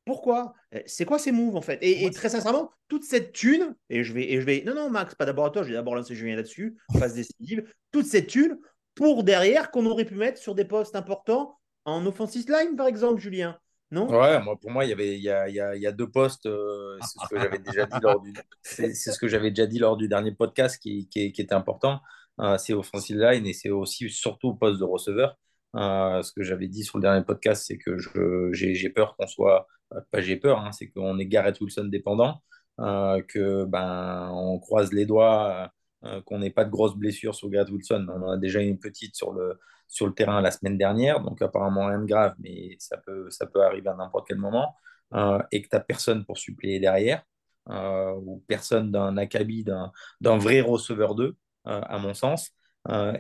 Pourquoi? Euh, C'est quoi ces moves en fait? Et, très sincèrement, toute cette thune, et je vais, et je vais, non non Max, pas d'abord à toi, je vais d'abord lancer Julien là-dessus, phase décisive, toute cette thune pour derrière qu'on aurait pu mettre sur des postes importants en offensive line par exemple, Julien. Ouais, moi, pour moi, il y avait il y a, il y a, deux postes. Euh, c'est ce que j'avais déjà dit lors du dernier podcast qui, qui, était important. Euh, c'est offensive line et c'est aussi surtout le poste de receveur. Euh, ce que j'avais dit sur le dernier podcast, c'est que j'ai, peur qu'on soit pas j'ai peur, hein, c'est qu'on est Garrett Wilson dépendant, que ben on croise les doigts euh, qu'on n'ait pas de grosses blessures sur Garrett Wilson. On en a déjà une petite sur le, sur le terrain la semaine dernière, donc apparemment rien de grave, mais ça peut, ça peut arriver à n'importe quel moment. Euh, et que tu n'as personne pour suppléer derrière, euh, ou personne d'un acabit, d'un vrai receveur 2, à mon sens.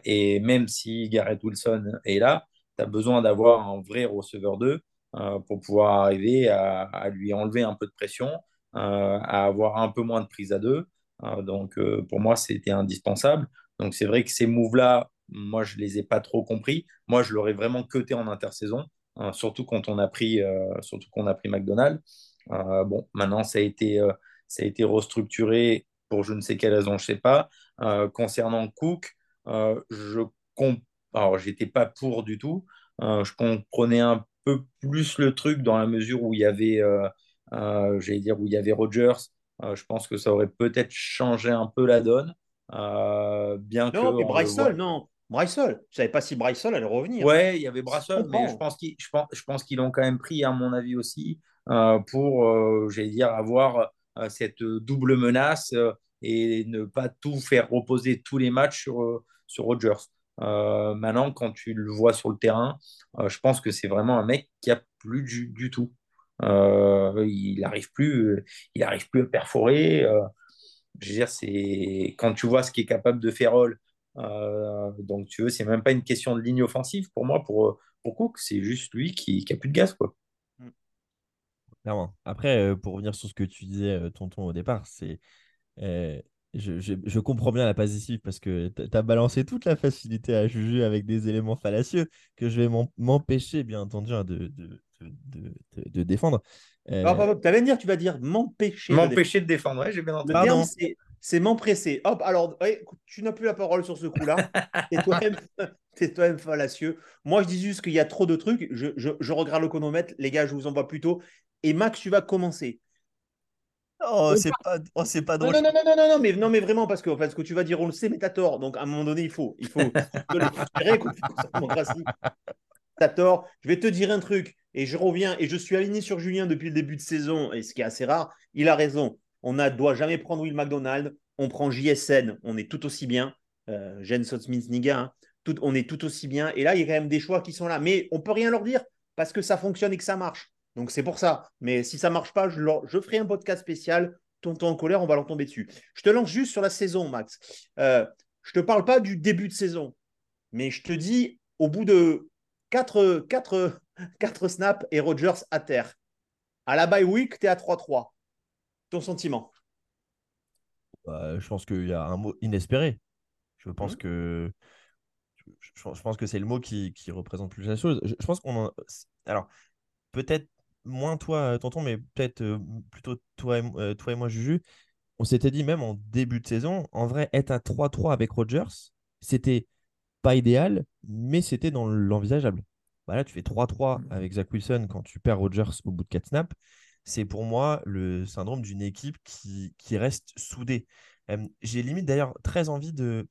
et même si Garrett Wilson est là, tu as besoin d'avoir un vrai receveur 2 pour pouvoir arriver à, à, lui enlever un peu de pression, à avoir un peu moins de prise à deux donc, euh, pour moi, c'était indispensable. Donc, c'est vrai que ces moves-là, moi, je ne les ai pas trop compris. Moi, je l'aurais vraiment cuté en intersaison, hein, surtout quand on a pris, euh, surtout qu'on a pris McDonald's. Euh, bon, maintenant, ça a été, ça a été restructuré pour je ne sais quelle raison, je ne sais pas. concernant Cook, je comp... alors j'étais pas pour du tout. je comprenais un peu plus le truc dans la mesure où il y avait, j'allais dire, où il y avait Rogers euh, je pense que ça aurait peut-être changé un peu la donne. Euh, bien non, que mais Brysol, non. Brysol, je ne savais pas si Brysol allait revenir. Ouais, il y avait Brysol, mais je pense qu'ils je pense, qu'ils l'ont quand même pris, à mon avis aussi, euh, pour, j'allais dire, avoir cette double menace et ne pas tout faire reposer tous les matchs sur, sur Rodgers. maintenant, quand tu le vois sur le terrain, je pense que c'est vraiment un mec qui a plus du tout. Euh, il n'arrive plus, il arrive plus à perforer. Euh, je veux dire, c'est quand tu vois ce qui est capable de faire euh, donc tu veux, c'est même pas une question de ligne offensive pour moi, pour, pour Cook, c'est juste lui qui, qui a plus de gaz, quoi. Après, pour revenir sur ce que tu disais, tonton, au départ, c'est je, je, comprends bien la passe décisive parce que tu as balancé toute la facilité à juger avec des éléments fallacieux que je vais m'empêcher, bien entendu, hein, de, de, de, défendre. Euh... Tu vas dire, tu vas dire m'empêcher. M'empêcher de défendre, ouais, j'ai bien entendu. C'est m'empresser. Hop, alors, tu n'as plus la parole sur ce coup-là. T'es toi-même toi fallacieux. Moi, je dis juste qu'il y a trop de trucs. Je, je, je regarde le chronomètre. Les gars, je vous envoie plutôt. Et Max, tu vas commencer. Oh, c'est pas, oh, c'est pas drôle. non, non, non, non, non, non, mais, non, mais vraiment, parce que, ce que tu vas dire, on le sait, mais t'as tort. Donc, à un moment donné, il faut, il faut. T'as tort. Je vais te dire un truc, et je reviens, et je suis aligné sur Julien depuis le début de saison, et ce qui est assez rare, il a raison. On ne doit jamais prendre Will McDonald, on prend JSN, on est tout aussi bien. Euh, Jen Sotsmith-Niga, hein. on est tout aussi bien. Et là, il y a quand même des choix qui sont là, mais on peut rien leur dire parce que ça fonctionne et que ça marche. Donc, c'est pour ça. Mais si ça marche pas, je ferai un podcast spécial tonton en colère, on va leur tomber dessus. Je te lance juste sur la saison, Max. Euh, je te parle pas du début de saison, mais je te dis, au bout de 4, 4, 4 snaps et Rogers à terre, à la bye week, tu es à 3-3. Ton sentiment Bah, je pense qu'il y a un mot inespéré. Je pense Mhm. que je, pense que c'est le mot qui, qui représente plus la chose. Je, je pense qu'on. Alors, peut-être moins toi, euh, tonton, mais peut-être euh, plutôt toi et, euh, toi et moi, Juju. On s'était dit même en début de saison, en vrai, être à 3-3 avec Rodgers, c'était pas idéal, mais c'était dans l'envisageable. Bah là, tu fais 3-3 avec Zach Wilson quand tu perds Rodgers au bout de 4 snaps. C'est pour moi le syndrome d'une équipe qui, qui reste soudée. J'ai limite d'ailleurs très envie de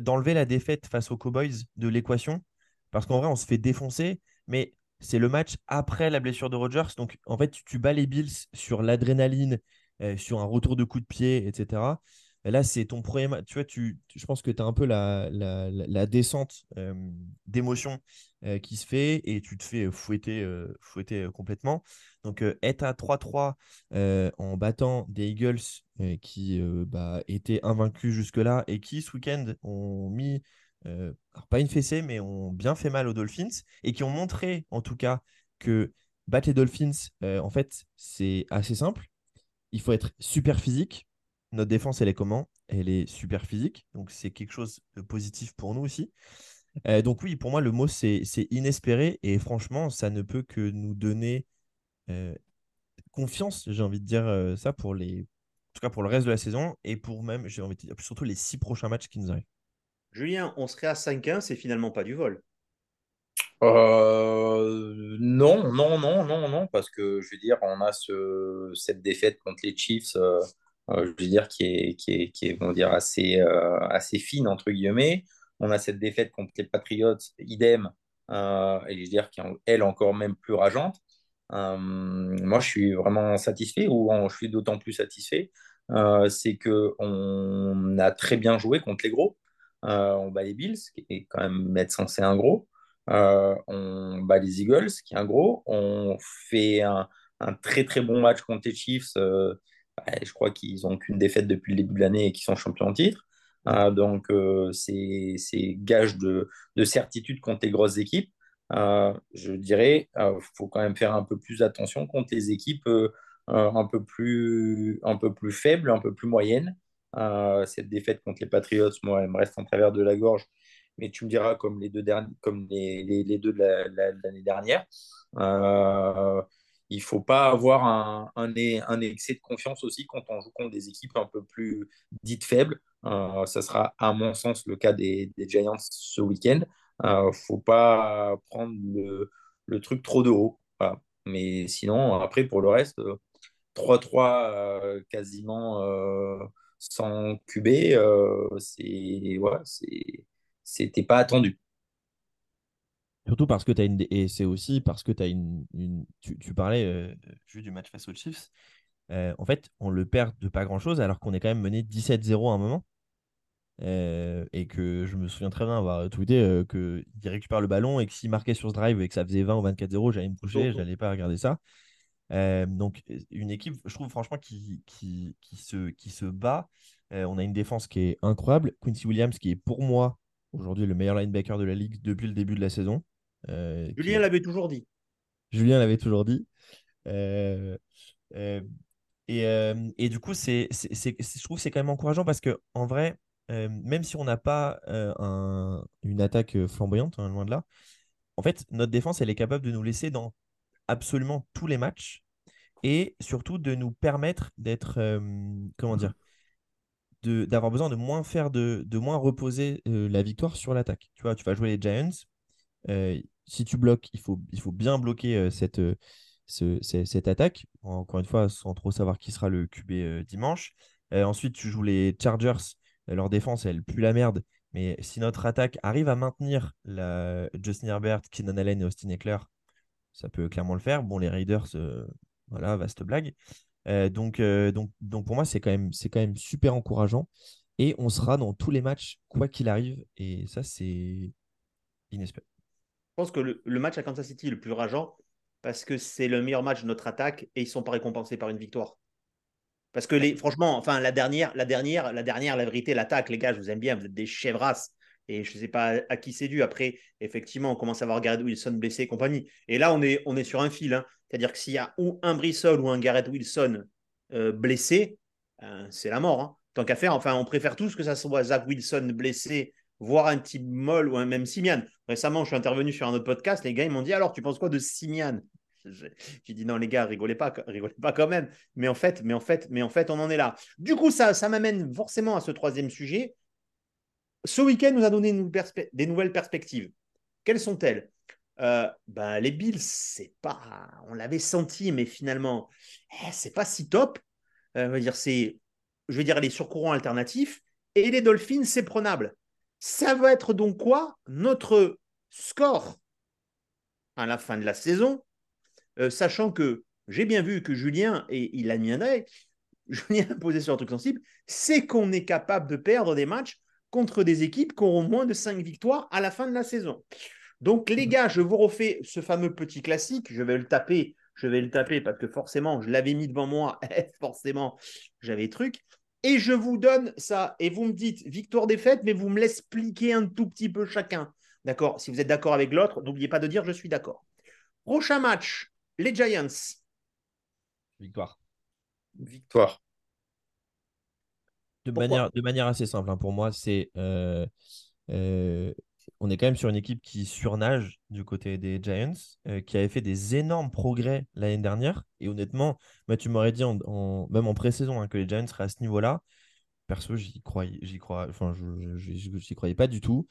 d'enlever la défaite face aux Cowboys de l'équation, parce qu'en vrai, on se fait défoncer, mais c'est le match après la blessure de Rodgers. Donc, en fait, tu, bats les Bills sur l'adrénaline, sur un retour de coup de pied, etc. Là, c'est ton premier. Tu vois, tu, je pense que tu as un peu la, la, la- descente d'émotion qui se fait et tu te fais fouetter, fouetter complètement. Donc, être à 3-3 euh, en battant des Eagles qui bah, étaient invaincus jusque-là et qui, ce week-end, ont mis, pas une fessée, mais ont bien fait mal aux Dolphins et qui ont montré, en tout cas, que battre les Dolphins, en fait, c'est assez simple. Il faut être super physique. Notre défense, elle est comment? Elle est super physique. Donc, c'est quelque chose de positif pour nous aussi. Euh, donc, oui, pour moi, le mot, c'est c'est inespéré. Et franchement, ça ne peut que nous donner euh, confiance, j'ai envie de dire euh, ça, pour les... en tout cas pour le reste de la saison et pour même, j'ai envie de dire, surtout les six prochains matchs qui nous arrivent. Julien, on serait à 5-1, c'est finalement pas du vol. Euh, non, non, non, non, non, parce que je veux dire, on a ce, cette défaite contre les Chiefs, euh, je veux dire, qui est, qui est, qui est dire, assez, euh, assez fine, entre guillemets. On a cette défaite contre les Patriots, idem, euh, et je veux dire, qui est, encore même plus rageante. Euh, moi, je suis vraiment satisfait, ou je suis d'autant plus satisfait, euh, c'est que on a très bien joué contre les gros. Euh, on bat les Bills, qui est quand même être censé un gros. Euh, on bat les Eagles, qui est un gros. On fait un, très très bon match contre les Chiefs. Euh, je crois qu'ils n'ont qu'une défaite depuis le début de l'année et qu'ils sont champions en titre. Euh, donc euh, c'est gage de, de certitude contre les grosses équipes. Euh, je dirais, il faut quand même faire un peu plus attention contre les équipes euh, euh, un peu plus, un peu plus faibles, un peu plus moyennes. Euh, cette défaite contre les Patriots, moi, elle me reste en travers de la gorge mais tu me diras comme les deux, derniers, comme les, les, les deux de la- la- l'année dernière. Euh, il ne faut pas avoir un, excès de confiance aussi quand on joue contre des équipes un peu plus dites faibles. Euh, ça sera, à mon sens, le cas des, Giants ce week-end. Il ne faut pas prendre le, truc trop de haut. Mais sinon, après, pour le reste, 3-3 euh, quasiment euh, sans QB, euh, c'est c'était pas attendu. Surtout parce que tu as une. Et c'est aussi parce que tu as une. une... Tu, tu, parlais euh, juste du match face aux Chiefs. Euh, en fait, on le perd de pas grand-chose alors qu'on est quand même mené 17-0 à un moment. Euh, et que je me souviens très bien avoir tweeté euh, qu'il récupère le ballon et que s'il marquait sur ce drive et que ça faisait 20 ou 24-0, j'allais me coucher, je n'allais pas regarder ça. Donc, une équipe, je trouve franchement, qui, qui, qui, se, qui se bat. On a une défense qui est incroyable. Quincy Williams, qui est pour moi aujourd'hui le meilleur linebacker de la ligue depuis le début de la saison. Euh, Julien l'avait toujours dit. Julien l'avait toujours dit. Euh, et, et, du coup, c'est, c'est, je trouve que c'est quand même encourageant parce que en vrai, euh, même si on n'a pas euh, un, une attaque flamboyante, hein, loin de là, en fait, notre défense, elle est capable de nous laisser dans absolument tous les matchs et surtout de nous permettre d'être, euh, comment dire, d'avoir besoin de moins faire, de, de moins reposer euh, la victoire sur l'attaque. Tu vois, tu vas jouer les Giants. Euh, si tu bloques, il faut, il faut bien bloquer euh, cette, ce- ce- cette attaque. Encore une fois, sans trop savoir qui sera le QB euh, dimanche. Euh, ensuite, tu joues les Chargers. Euh, Leur défense, elle pue la merde. Mais si notre attaque arrive à maintenir la... Justin Herbert, Keenan Allen et Austin Eckler, ça peut clairement le faire. Bon, les Raiders, euh, voilà, vaste blague. Euh, donc, euh, donc, donc pour moi, c'est quand même, quand même super encourageant. Et on sera dans tous les matchs, quoi qu'il arrive. Et ça, c'est inespéré. Je pense que le, match à Kansas City est le plus rageant parce que c'est le meilleur match de notre attaque et ils ne sont pas récompensés par une victoire. Parce que les, franchement, enfin la dernière, la dernière, la dernière, la vérité, l'attaque, les gars, je vous aime bien, vous êtes des chèvrasses. Et je ne sais pas à qui c'est dû. Après, effectivement, on commence à voir Garrett Wilson blessé et compagnie. Et là, on est, on est sur un fil. hein. C'est-à-dire que s'il y a ou un Brissol ou un Garrett Wilson euh, blessé, euh, c'est la mort. hein. Tant qu'à faire, enfin, on préfère tous que ça soit Zach Wilson blessé, voire un type molle ou un même Simian. Récemment, je suis intervenu sur un autre podcast. Les gars, ils m'ont dit Alors, tu penses quoi de Simian? J'ai dit non les gars, rigolez pas, rigolez pas quand même. Mais en fait, mais en fait, mais en fait, on en est là. Du coup, ça, ça m'amène forcément à ce troisième sujet. Ce week-end nous a donné des nouvelles perspectives. Quelles sont-elles? Euh, ben, Les Bills, c'est pas, on l'avait senti, mais finalement, eh, c'est pas si top. Euh, je veux dire, c'est, je dire les surcourants alternatifs et les Dolphins, c'est prenable. Ça va être donc quoi notre score à la fin de la saison euh, sachant que j'ai bien vu que Julien, et il a mis un œil, Julien a posé sur un truc sensible, c'est qu'on est capable de perdre des matchs contre des équipes qui auront moins de 5 victoires à la fin de la saison. Donc les gars, je vous refais ce fameux petit classique, je vais le taper, je vais le taper parce que forcément, je l'avais mis devant moi, forcément, j'avais truc. Et je vous donne ça, et vous me dites victoire-défaite, mais vous me l'expliquez un tout petit peu chacun. D'accord? Si vous êtes d'accord avec l'autre, n'oubliez pas de dire je suis d'accord. Prochain match, les Giants. Victoire. Victoire. De Pourquoi? manière, de manière assez simple, hein, pour moi, c'est euh, euh, on est quand même sur une équipe qui surnage du côté des Giants, euh, qui avait fait des énormes progrès l'année dernière. Et honnêtement, tu m'aurais dit, même en pré-saison, hein, que les Giants seraient à ce niveau-là. Perso, j'y croyais, crois, enfin, je, croyais pas du tout.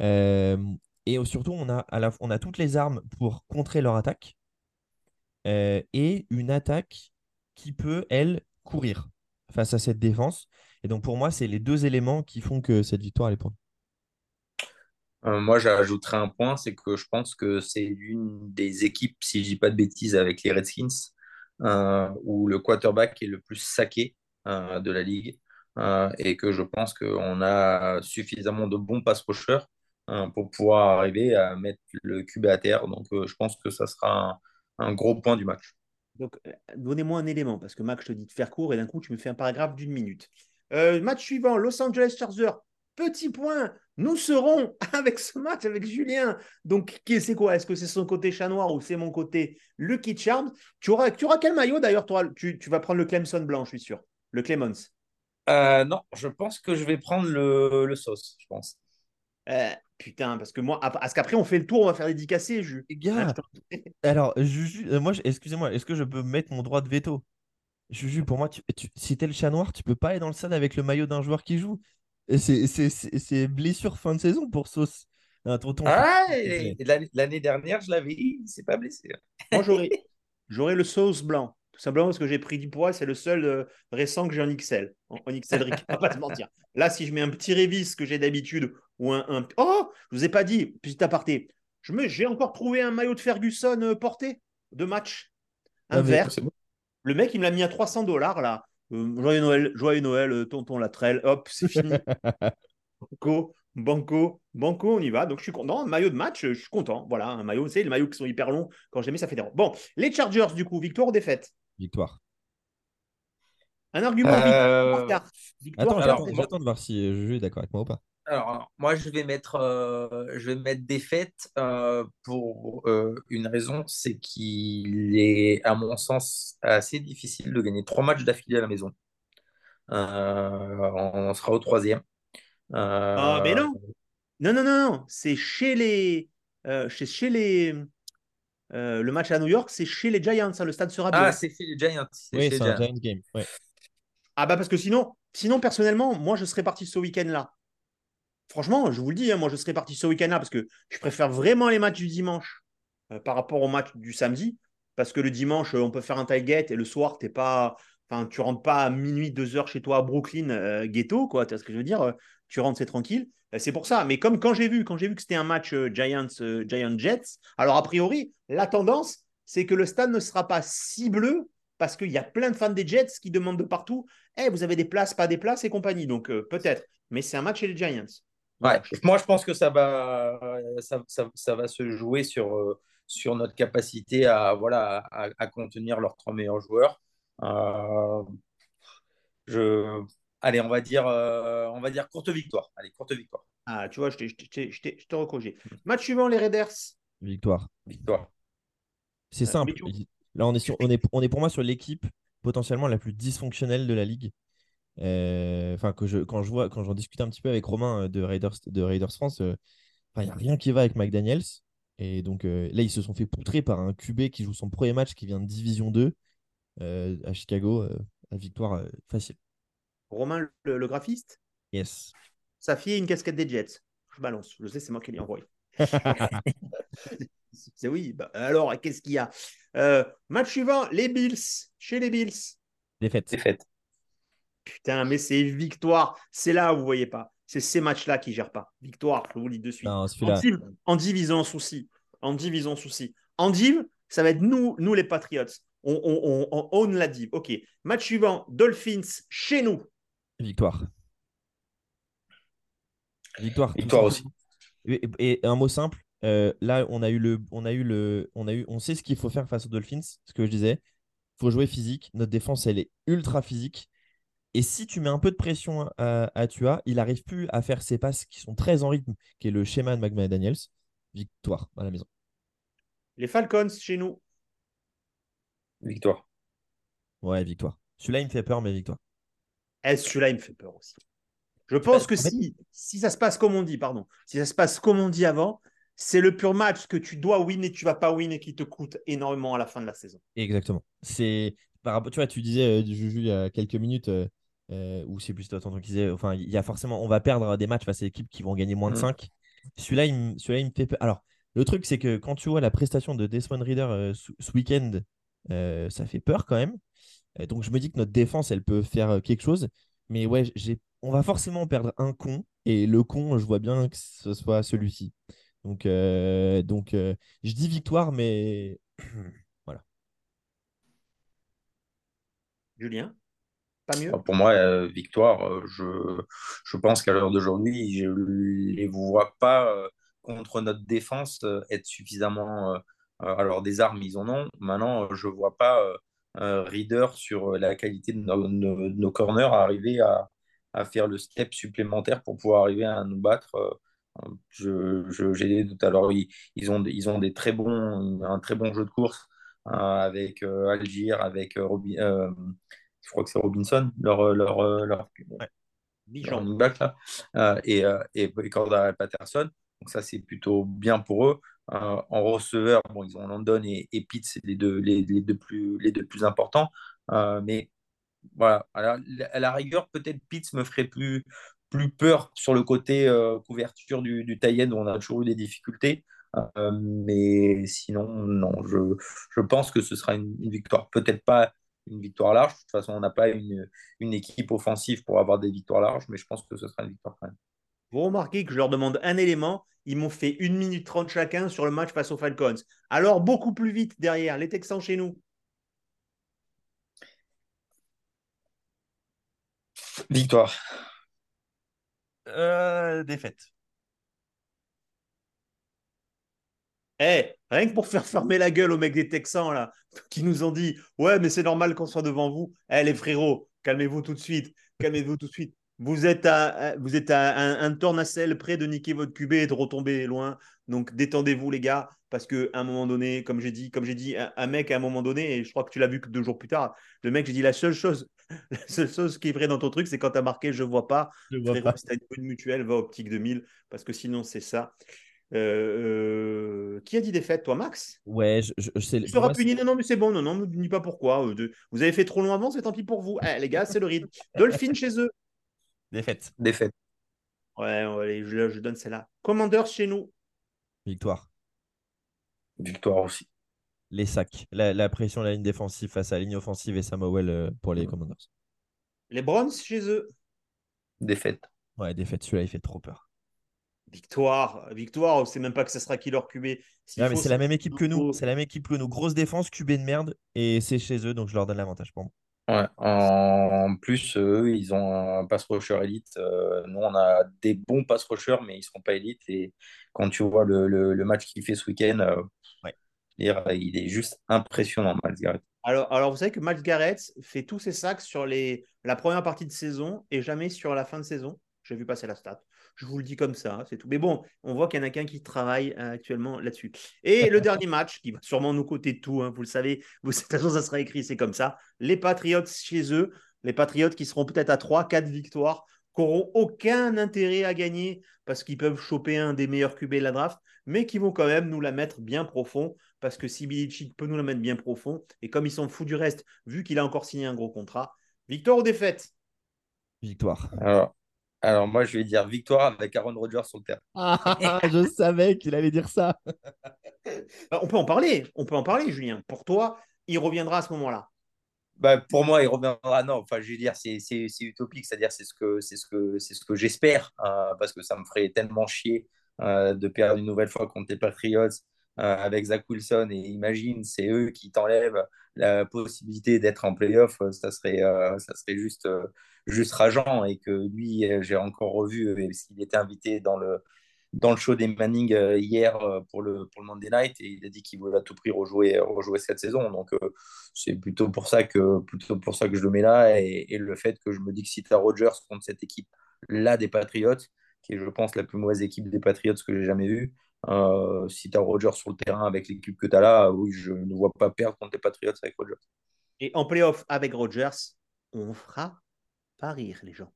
Euh, et surtout, on a, toutes les armes pour contrer leur attaque euh, et une attaque qui peut, elle, courir face à cette défense. Et donc, pour moi, c'est les deux éléments qui font que cette victoire, elle est pour moi, j'ajouterais un point, c'est que je pense que c'est l'une des équipes, si je dis pas de bêtises, avec les Redskins, euh, où le quarterback est le plus saqué euh, de la ligue, euh, et que je pense qu'on a suffisamment de bons pass rushers euh, pour pouvoir arriver à mettre le QB à terre. Donc, euh, je pense que ça sera un, gros point du match. Donc, euh, donnez-moi un élément, parce que Max, je te dis de faire court, et d'un coup, tu me fais un paragraphe d'une minute. Euh, match suivant, Los Angeles Chargers. Petit point, nous serons avec ce match avec Julien. Donc, qui- c'est quoi? Est-ce que c'est son côté chat noir ou c'est mon côté Lucky Charms? Tu auras, tu auras quel maillot d'ailleurs toi? Tu, tu vas prendre le Clemson blanc, je suis sûr. Le Clemens. Euh, non, je pense que je vais prendre le, le sauce, je pense. Euh, putain, parce que moi, parce qu'après, on fait le tour, on va faire dédicacer, Jus. Les Hein, gars, je t'en- alors, Juju, euh, moi, excusez-moi, est-ce que je peux mettre mon droit de veto? Juju, pour moi, tu, tu- si t'es le chat noir, tu peux pas aller dans le stade avec le maillot d'un joueur qui joue. Et C'est c'est- c'est- c'est blessure fin de saison pour Sauce. Un tonton. Ah, l'année dernière, je l'avais, il s'est pas blessé. Moi, j'aurais, le sauce blanc. Tout simplement parce que j'ai pris du poids, c'est le seul euh, récent que j'ai en XL. En, en XL, Rick, on va pas se mentir. Là, si je mets un petit révis que j'ai d'habitude, ou un, un- Oh, je vous ai pas dit, petit aparté. Je me, j'ai encore trouvé un maillot de Ferguson euh, porté de match. Un Ah, mais vert. bon. Le mec, il me l'a mis à 300 dollars là. Euh, joyeux Noël, joyeux Noël, euh, tonton Latrelle. Hop, c'est fini. Banco, banco, banco, on y va. Donc je suis content. Maillot de match, je suis content. Voilà, un maillot, c'est les maillots qui sont hyper longs. Quand je mets, ça fait des ronds. Bon, les Chargers, du coup, victoire ou défaite? Victoire. Un argument Euh, victoire, Attends, j'attends de voir si Juju est d'accord avec moi ou pas. Alors, moi, je vais mettre, euh, je vais mettre défaite euh, pour euh, une raison, c'est qu'il est, à mon sens, assez difficile de gagner trois matchs d'affilée à la maison. Euh, on sera au troisième. Euh, Ah, mais non Non, non, non, non. C'est chez les. euh, chez, chez les. euh, le match à New York, c'est chez les Giants. hein, le stade sera bien. Ah, c'est chez les Giants. c'est Oui, chez c'est un Giants. Giant game. ouais. Ah bah parce que sinon, sinon personnellement, moi je serais parti ce week-end-là. Franchement, je vous le dis, hein, moi je serais parti ce week-end-là parce que je préfère vraiment les matchs du dimanche euh, par rapport au match du samedi. parce que le dimanche, on peut faire un tailgate et le soir, t'es pas, enfin, tu rentres pas à minuit, deux heures chez toi à Brooklyn, euh, ghetto, quoi. Tu vois ce que je veux dire Tu rentres, c'est tranquille. Euh, C'est pour ça. Mais comme quand j'ai vu, quand j'ai vu que c'était un match euh, Giants, euh, Giants Jets, alors a priori, la tendance, c'est que le stade ne sera pas si bleu parce qu'il y a plein de fans des Jets qui demandent de partout Eh, vous avez des places, pas des places? et compagnie. Donc euh, peut-être. Mais c'est un match chez les Giants. Ouais. Moi, je pense que ça va, ça, ça- ça va se jouer sur, euh, sur notre capacité à, voilà, à, à contenir leurs trois meilleurs joueurs. Euh, je... Allez, on va dire, euh, on va dire courte victoire. Allez, courte victoire. Ah, tu vois, je te recorrigé. Match suivant, les Raiders. Victoire. Victoire. C'est simple. Là, on est, sur, on, est, on est pour moi sur l'équipe potentiellement la plus dysfonctionnelle de la ligue. Euh, Enfin, que je, quand je vois, quand j'en discute un petit peu avec Romain euh, de Raiders, de Raiders France, euh, il n'y a rien qui va avec McDaniels. Et donc euh, là, ils se sont fait poutrer par un QB qui joue son premier match qui vient de Division 2 euh, à Chicago. euh, à victoire euh, facile. Romain, le, le graphiste? Yes. Sa fille a une casquette des Jets. Je balance. Je sais, c'est moi qui l'ai envoyé. C'est oui. bah, alors, qu'est-ce qu'il y a? Euh, Match suivant, les Bills. Chez les Bills. Défaite. C'est fait. Putain, mais c'est victoire. C'est là où vous voyez pas. C'est ces matchs-là qui gèrent pas. Victoire, je vous le dis de suite. Non, En div, en div, ils ont un souci. En div, ils ont un souci. En div, ça va être nous, nous les Patriots. On, on, on, on own la div. OK. Match suivant, Dolphins chez nous. Victoire. Victoire. Victoire. Et, et un mot simple. euh, là, on a eu le, on a eu le, on a eu, on sait ce qu'il faut faire face aux Dolphins. Ce que je disais, faut jouer physique. Notre défense, elle est ultra physique. Et si tu mets un peu de pression à, à Tua, il n'arrive plus à faire ses passes qui sont très en rythme, qui est le schéma de Magma Daniels. Victoire à la maison. Les Falcons chez nous. Victoire. Ouais, victoire. Celui-là, il me fait peur, mais victoire. Eh, celui-là, il me fait peur aussi. Je pense que en fait- si, si ça se passe comme on dit, pardon, si ça se passe comme on dit avant, c'est le pur match que tu dois win et tu vas pas win et qui te coûte énormément à la fin de la saison. Exactement. C'est par rapport, tu vois, tu disais euh, Juju il y a quelques minutes, euh, euh, ou c'est plus toi tonton qui disait, enfin, il y a forcément, on va perdre des matchs face à des équipes qui vont gagner moins de Mhm. 5. Celui-là, il, il me fait peur. Alors, le truc, c'est que quand tu vois la prestation de Desmond Reader euh, ce, ce week-end, euh, ça fait peur quand même. Donc, je me dis que notre défense, elle peut faire quelque chose. Mais ouais, on va forcément perdre un con. Et le con, je vois bien que ce soit celui-ci. Donc, donc je dis victoire, mais Julien, mieux? Pour moi, euh, victoire, euh, je, je pense qu'à l'heure d'aujourd'hui, je ne les vois pas euh, contre notre défense être suffisamment. alors, des armes, ils en ont. Maintenant, je ne vois pas Reader sur la qualité de nos, nos- nos corners arriver à, à faire le step supplémentaire pour pouvoir arriver à nous battre. je, je- j'ai des doutes. Alors, ils, ils ont, ils ont des très bons, un très bon jeu de course avec euh, Algier, avec euh, je crois que c'est Robinson, leur, euh, leur, euh, leur, leur running back, là, euh, et, et, et Patterson. Donc ça, c'est plutôt bien pour eux. Euh, en receveur, bon, ils ont London et, et Pitts, c'est les deux, les, les deux plus, les deux plus importants. Euh, mais voilà, à la, à la rigueur, peut-être Pitts me ferait plus, plus peur sur le côté euh, couverture du, du tie-end où on a toujours eu des difficultés. Mais sinon, non, je, je pense que ce sera une, une victoire. Peut-être pas une victoire large. De toute façon, on n'a pas une, une équipe offensive pour avoir des victoires larges, mais je pense que ce sera une victoire quand même. Vous remarquez que je leur demande un élément, ils m'ont fait 1 minute 30 chacun sur le match face aux Falcons. Alors, beaucoup plus vite derrière, les Texans chez nous. Victoire. Euh, défaite. Eh, rien que pour faire fermer la gueule aux mecs des Texans, là, qui nous ont dit Ouais, mais c'est normal qu'on soit devant vous. Eh, les frérots, calmez-vous tout de suite. Calmez-vous tout de suite. Vous êtes à, vous êtes à un, un tornacelle près de niquer votre QB et de retomber loin. Donc détendez-vous, les gars, parce qu'à un moment donné, comme j'ai dit, comme j'ai dit, un, un mec à un moment donné, et je crois que tu l'as vu que deux jours plus tard, le mec, j'ai dit la seule chose, la seule chose qui est vraie dans ton truc, c'est quand tu as marqué je vois pas, Je vois frérot, pas. si une bonne mutuelle, va optique 2000, parce que sinon c'est ça. Euh, euh, qui a dit défaite, toi, Max? Ouais, je, je. Tu seras moi, puni. Non, non, mais c'est bon. Non, non, ne dis pas pourquoi. Euh, Vous avez fait trop long avant, c'est tant pis pour vous. Eh, les gars, c'est le rythme. Dolphin chez eux. Défaite. Défaite. Ouais, ouais, allez, je, je donne celle-là. Commanders chez nous. Victoire. Victoire aussi. les sacs, la, la pression de la ligne défensive face à la ligne offensive et Samuel pour les Commanders. Les Browns chez eux. Défaite. Ouais, défaite, celui-là, il fait trop peur. Victoire, victoire, on sait même pas que ce sera qui leur QB. Mais c'est la même équipe que nous. C'est la même équipe que nous. Grosse défense, QB de merde. Et c'est chez eux, donc je leur donne l'avantage pour moi. Ouais. En plus, eux, ils ont un pass rusher élite. Euh, nous, on a des bons pass rushers, mais ils seront pas élites. Et quand tu vois le, le- le match qu'il fait ce week-end, euh, Ouais. il est juste impressionnant, Miles Garrett. Alors, alors, vous savez que Miles Garrett fait tous ses sacs sur les, la première partie de saison et jamais sur la fin de saison. J'ai vu passer la stat. Je vous le dis comme ça, c'est tout. Mais bon, on voit qu'il y en a qu'un qui travaille euh, actuellement là-dessus. Et le dernier match, qui va sûrement nous coûter de tout, hein, vous le savez, vous, de toute façon, ça sera écrit, c'est comme ça. Les Patriots chez eux, les Patriots qui seront peut-être à 3, 4 victoires, qui n'auront aucun intérêt à gagner parce qu'ils peuvent choper un des meilleurs QB de la draft, mais qui vont quand même nous la mettre bien profond parce que si peut nous la mettre bien profond, et comme ils sont fous du reste, vu qu'il a encore signé un gros contrat, victoire ou défaite? Victoire. Alors, alors, moi, je vais dire victoire avec Aaron Rodgers sur le terrain. Ah, je savais qu'il allait dire ça. Bah, On peut en parler, on peut en parler, Julien. Pour toi, il reviendra à ce moment-là. Bah, pour moi, il reviendra. Non, enfin, je veux dire, c'est utopique. C'est-à-dire, c'est ce que, c'est ce que, c'est ce que j'espère, euh, parce que ça me ferait tellement chier euh, de perdre une nouvelle fois contre les Patriots euh, avec Zach Wilson. Et imagine, c'est eux qui t'enlèvent la possibilité d'être en playoff. Ça serait, euh, ça serait juste, euh, juste rageant. Et que lui, euh, j'ai encore revu, euh, parce qu'il était invité dans le, dans le show des Manning euh, hier pour le, pour le Monday Night et il a dit qu'il voulait à tout prix rejouer, rejouer cette saison. Donc c'est plutôt pour ça que plutôt pour ça que je le mets là et, le fait que je me dis que si tu as Rodgers contre cette équipe là des Patriots, qui est je pense la plus mauvaise équipe des Patriots que j'ai jamais vue, si tu as Rodgers sur le terrain avec l'équipe que tu as là, oui, je ne vois pas perdre contre les Patriots avec Rodgers. Et en playoff avec Rodgers, on fera pas rire les gens.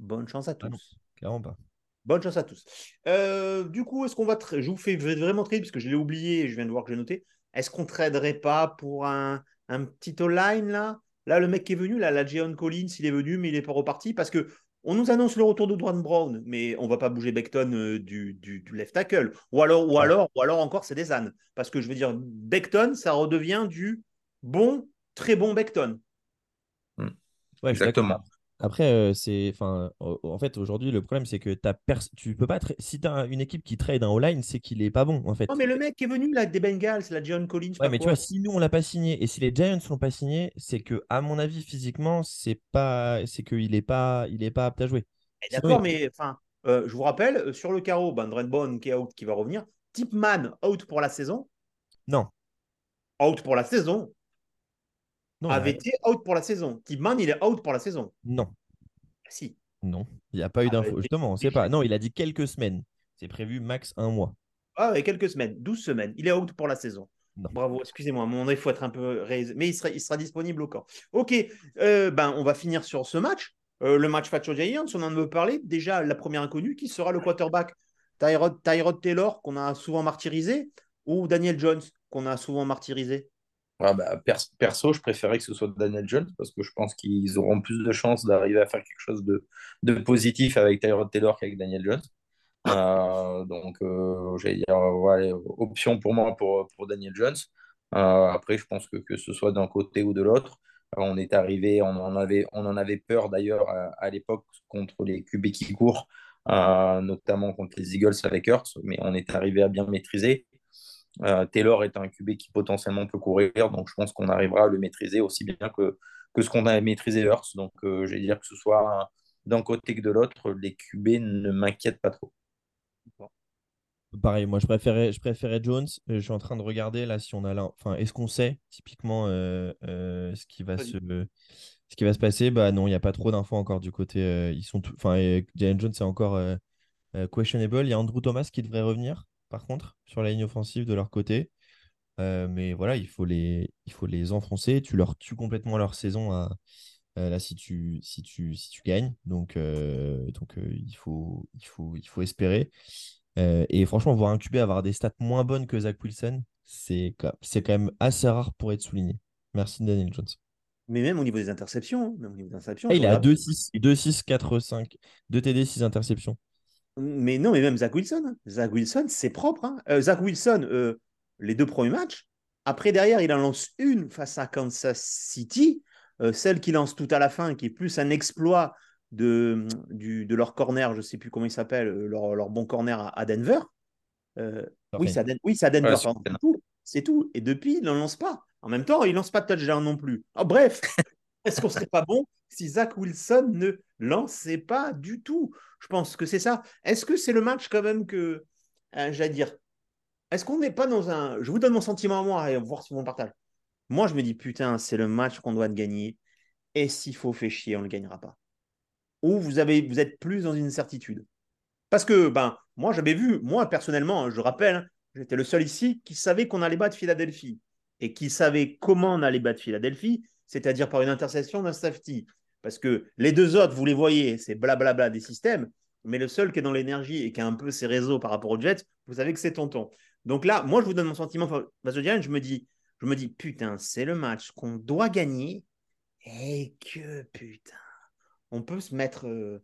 Bonne chance à Ah non. tous. Clairement pas. Bonne chance à tous. Euh, du coup, est-ce qu'on va. Je vous fais vraiment trade parce que je l'ai oublié et je viens de voir que j'ai noté. Est-ce qu'on traderait pas pour un, un petit all-line là? Là, le mec qui est venu, là, la Jeon Collins, il est venu, mais il n'est pas reparti parce que on nous annonce le retour de Dwan Brown, mais on va pas bouger Beckton euh, du, du, du left tackle. Ou alors, ou alors, ou alors encore, c'est des ânes. Parce que je veux dire, Beckton, ça redevient du bon, très bon Beckton. Ouais, d'accord. Exactement. Après, euh, c'est, enfin, en en fait, aujourd'hui, le problème, c'est que tu peux pas, si tu as une équipe qui trade un all-line, c'est qu'il est pas bon, en fait. Non, mais le mec qui est venu là, des Bengals, la Jeon Collins. Ouais, mais tu vois, si nous on l'a pas signé et si les Giants l'ont pas signé, c'est que, à mon avis, physiquement, c'est pas, c'est qu'il est pas, il est pas apte à jouer. Eh, D'accord, mais enfin, euh, je vous rappelle, euh, sur le carreau, ben, Drenbon qui est out, qui va revenir. Tipman out pour la saison. Non, Out pour la saison. Non, il y a- AVT out pour la saison. Tipman, il est out pour la saison. non, Si. non, il n'y a pas eu Ah, d'infos. bah, Justement, on des- sait pas. Non, il a dit quelques semaines. C'est prévu max un mois. Ah, ouais, quelques semaines, 12 semaines. Il est out pour la saison. Non. Bravo, excusez-moi, donné, il faut être un peu. Mais il sera, il sera disponible au camp. Ok, euh, ben, on va finir sur ce match. Euh, le match Patriots Giants, on en veut parler. Déjà, la première inconnue, qui sera le quarterback Tyrod, Tyrod Taylor, qu'on a souvent martyrisé, ou Daniel Jones, qu'on a souvent martyrisé? Ah bah, pers- perso, je préférais que ce soit Daniel Jones parce que je pense qu'ils auront plus de chances d'arriver à faire quelque chose de, de positif avec Tyrod Taylor qu'avec Daniel Jones. Euh, donc, euh, j'allais dire, ouais, option pour moi pour, pour Daniel Jones. Euh, après, je pense que que ce soit d'un côté ou de l'autre, on est arrivé, on en avait, on en avait peur d'ailleurs à, à l'époque contre les QB qui courent, notamment contre les Eagles avec Hurts, mais on est arrivé à bien maîtriser. Euh, Taylor est un QB qui potentiellement peut courir, donc je pense qu'on arrivera à le maîtriser aussi bien que, que ce qu'on a maîtrisé Hurts. Donc, euh, je vais dire que ce soit d'un côté que de l'autre, les QB ne m'inquiètent pas trop. Pareil, moi je préférais, je préférais Jones. Euh, Je suis en train de regarder là si on a là. Enfin, est-ce qu'on sait typiquement euh, euh, ce qui va se, ce qui va se passer? Bah non, il n'y a pas trop d'infos encore du côté. euh, ils sont tout- Enfin, Jalen Jones c'est encore questionable. Il y a Andrew Thomas qui devrait revenir, par contre, sur la ligne offensive de leur côté. Euh, mais voilà, il faut les, il faut les enfoncer. Tu leur tues complètement leur saison à, euh, là si tu, si tu, si tu gagnes. Donc, euh, donc euh, il faut, il faut, il faut espérer. Et franchement, voir un QB avoir des stats moins bonnes que Zach Wilson, c'est quand c'est quand même assez rare pour être souligné. Merci Daniel Jones. Mais même au niveau des interceptions, hein, même au niveau des interceptions, Ah, il est à regarde- 2-6, 2-6, 4-5, 2 TD, 6 interceptions. Mais non, mais même Zach Wilson. hein. Zach Wilson, c'est propre. hein. Euh, Zach Wilson, euh, les deux premiers matchs, Après, derrière, il en lance une face à Kansas City, euh, celle qui lance tout à la fin, qui est plus un exploit de, du, de leur corner, je ne sais plus comment il s'appelle, leur, leur, bon corner à, à Denver. Oui, c'est à, Den oui, à, Denver. Ouais, c'est tout. tout. Et depuis, il n'en lance pas. En même temps, il ne lance pas de touchdown non plus. Oh, bref, est-ce qu'on serait pas bon si Zach Wilson ne lançait pas du tout? Je pense que c'est ça. Est-ce que c'est le match quand même que, euh, j'allais dire, est-ce qu'on n'est pas dans un... Je vous donne mon sentiment à moi et voir si on partage. Moi, je me dis, putain, c'est le match qu'on doit gagner. Et s'il faut faire chier, on ne le gagnera pas. Ou vous, avez, vous êtes plus dans une certitude. Parce que, ben, moi, j'avais vu, moi, personnellement, je rappelle, j'étais le seul ici qui savait qu'on allait battre Philadelphie et qui savait comment on allait battre Philadelphie, c'est-à-dire par une intercession d'un safety. Parce que les deux autres, vous les voyez, c'est blablabla des systèmes, mais le seul qui est dans l'énergie et qui a un peu ses réseaux par rapport au Jets, vous savez que c'est Tonton. Donc là, moi, je vous donne mon sentiment Vasodian, je me dis, je me dis, putain, c'est le match qu'on doit gagner et que, putain, on peut se mettre... Euh...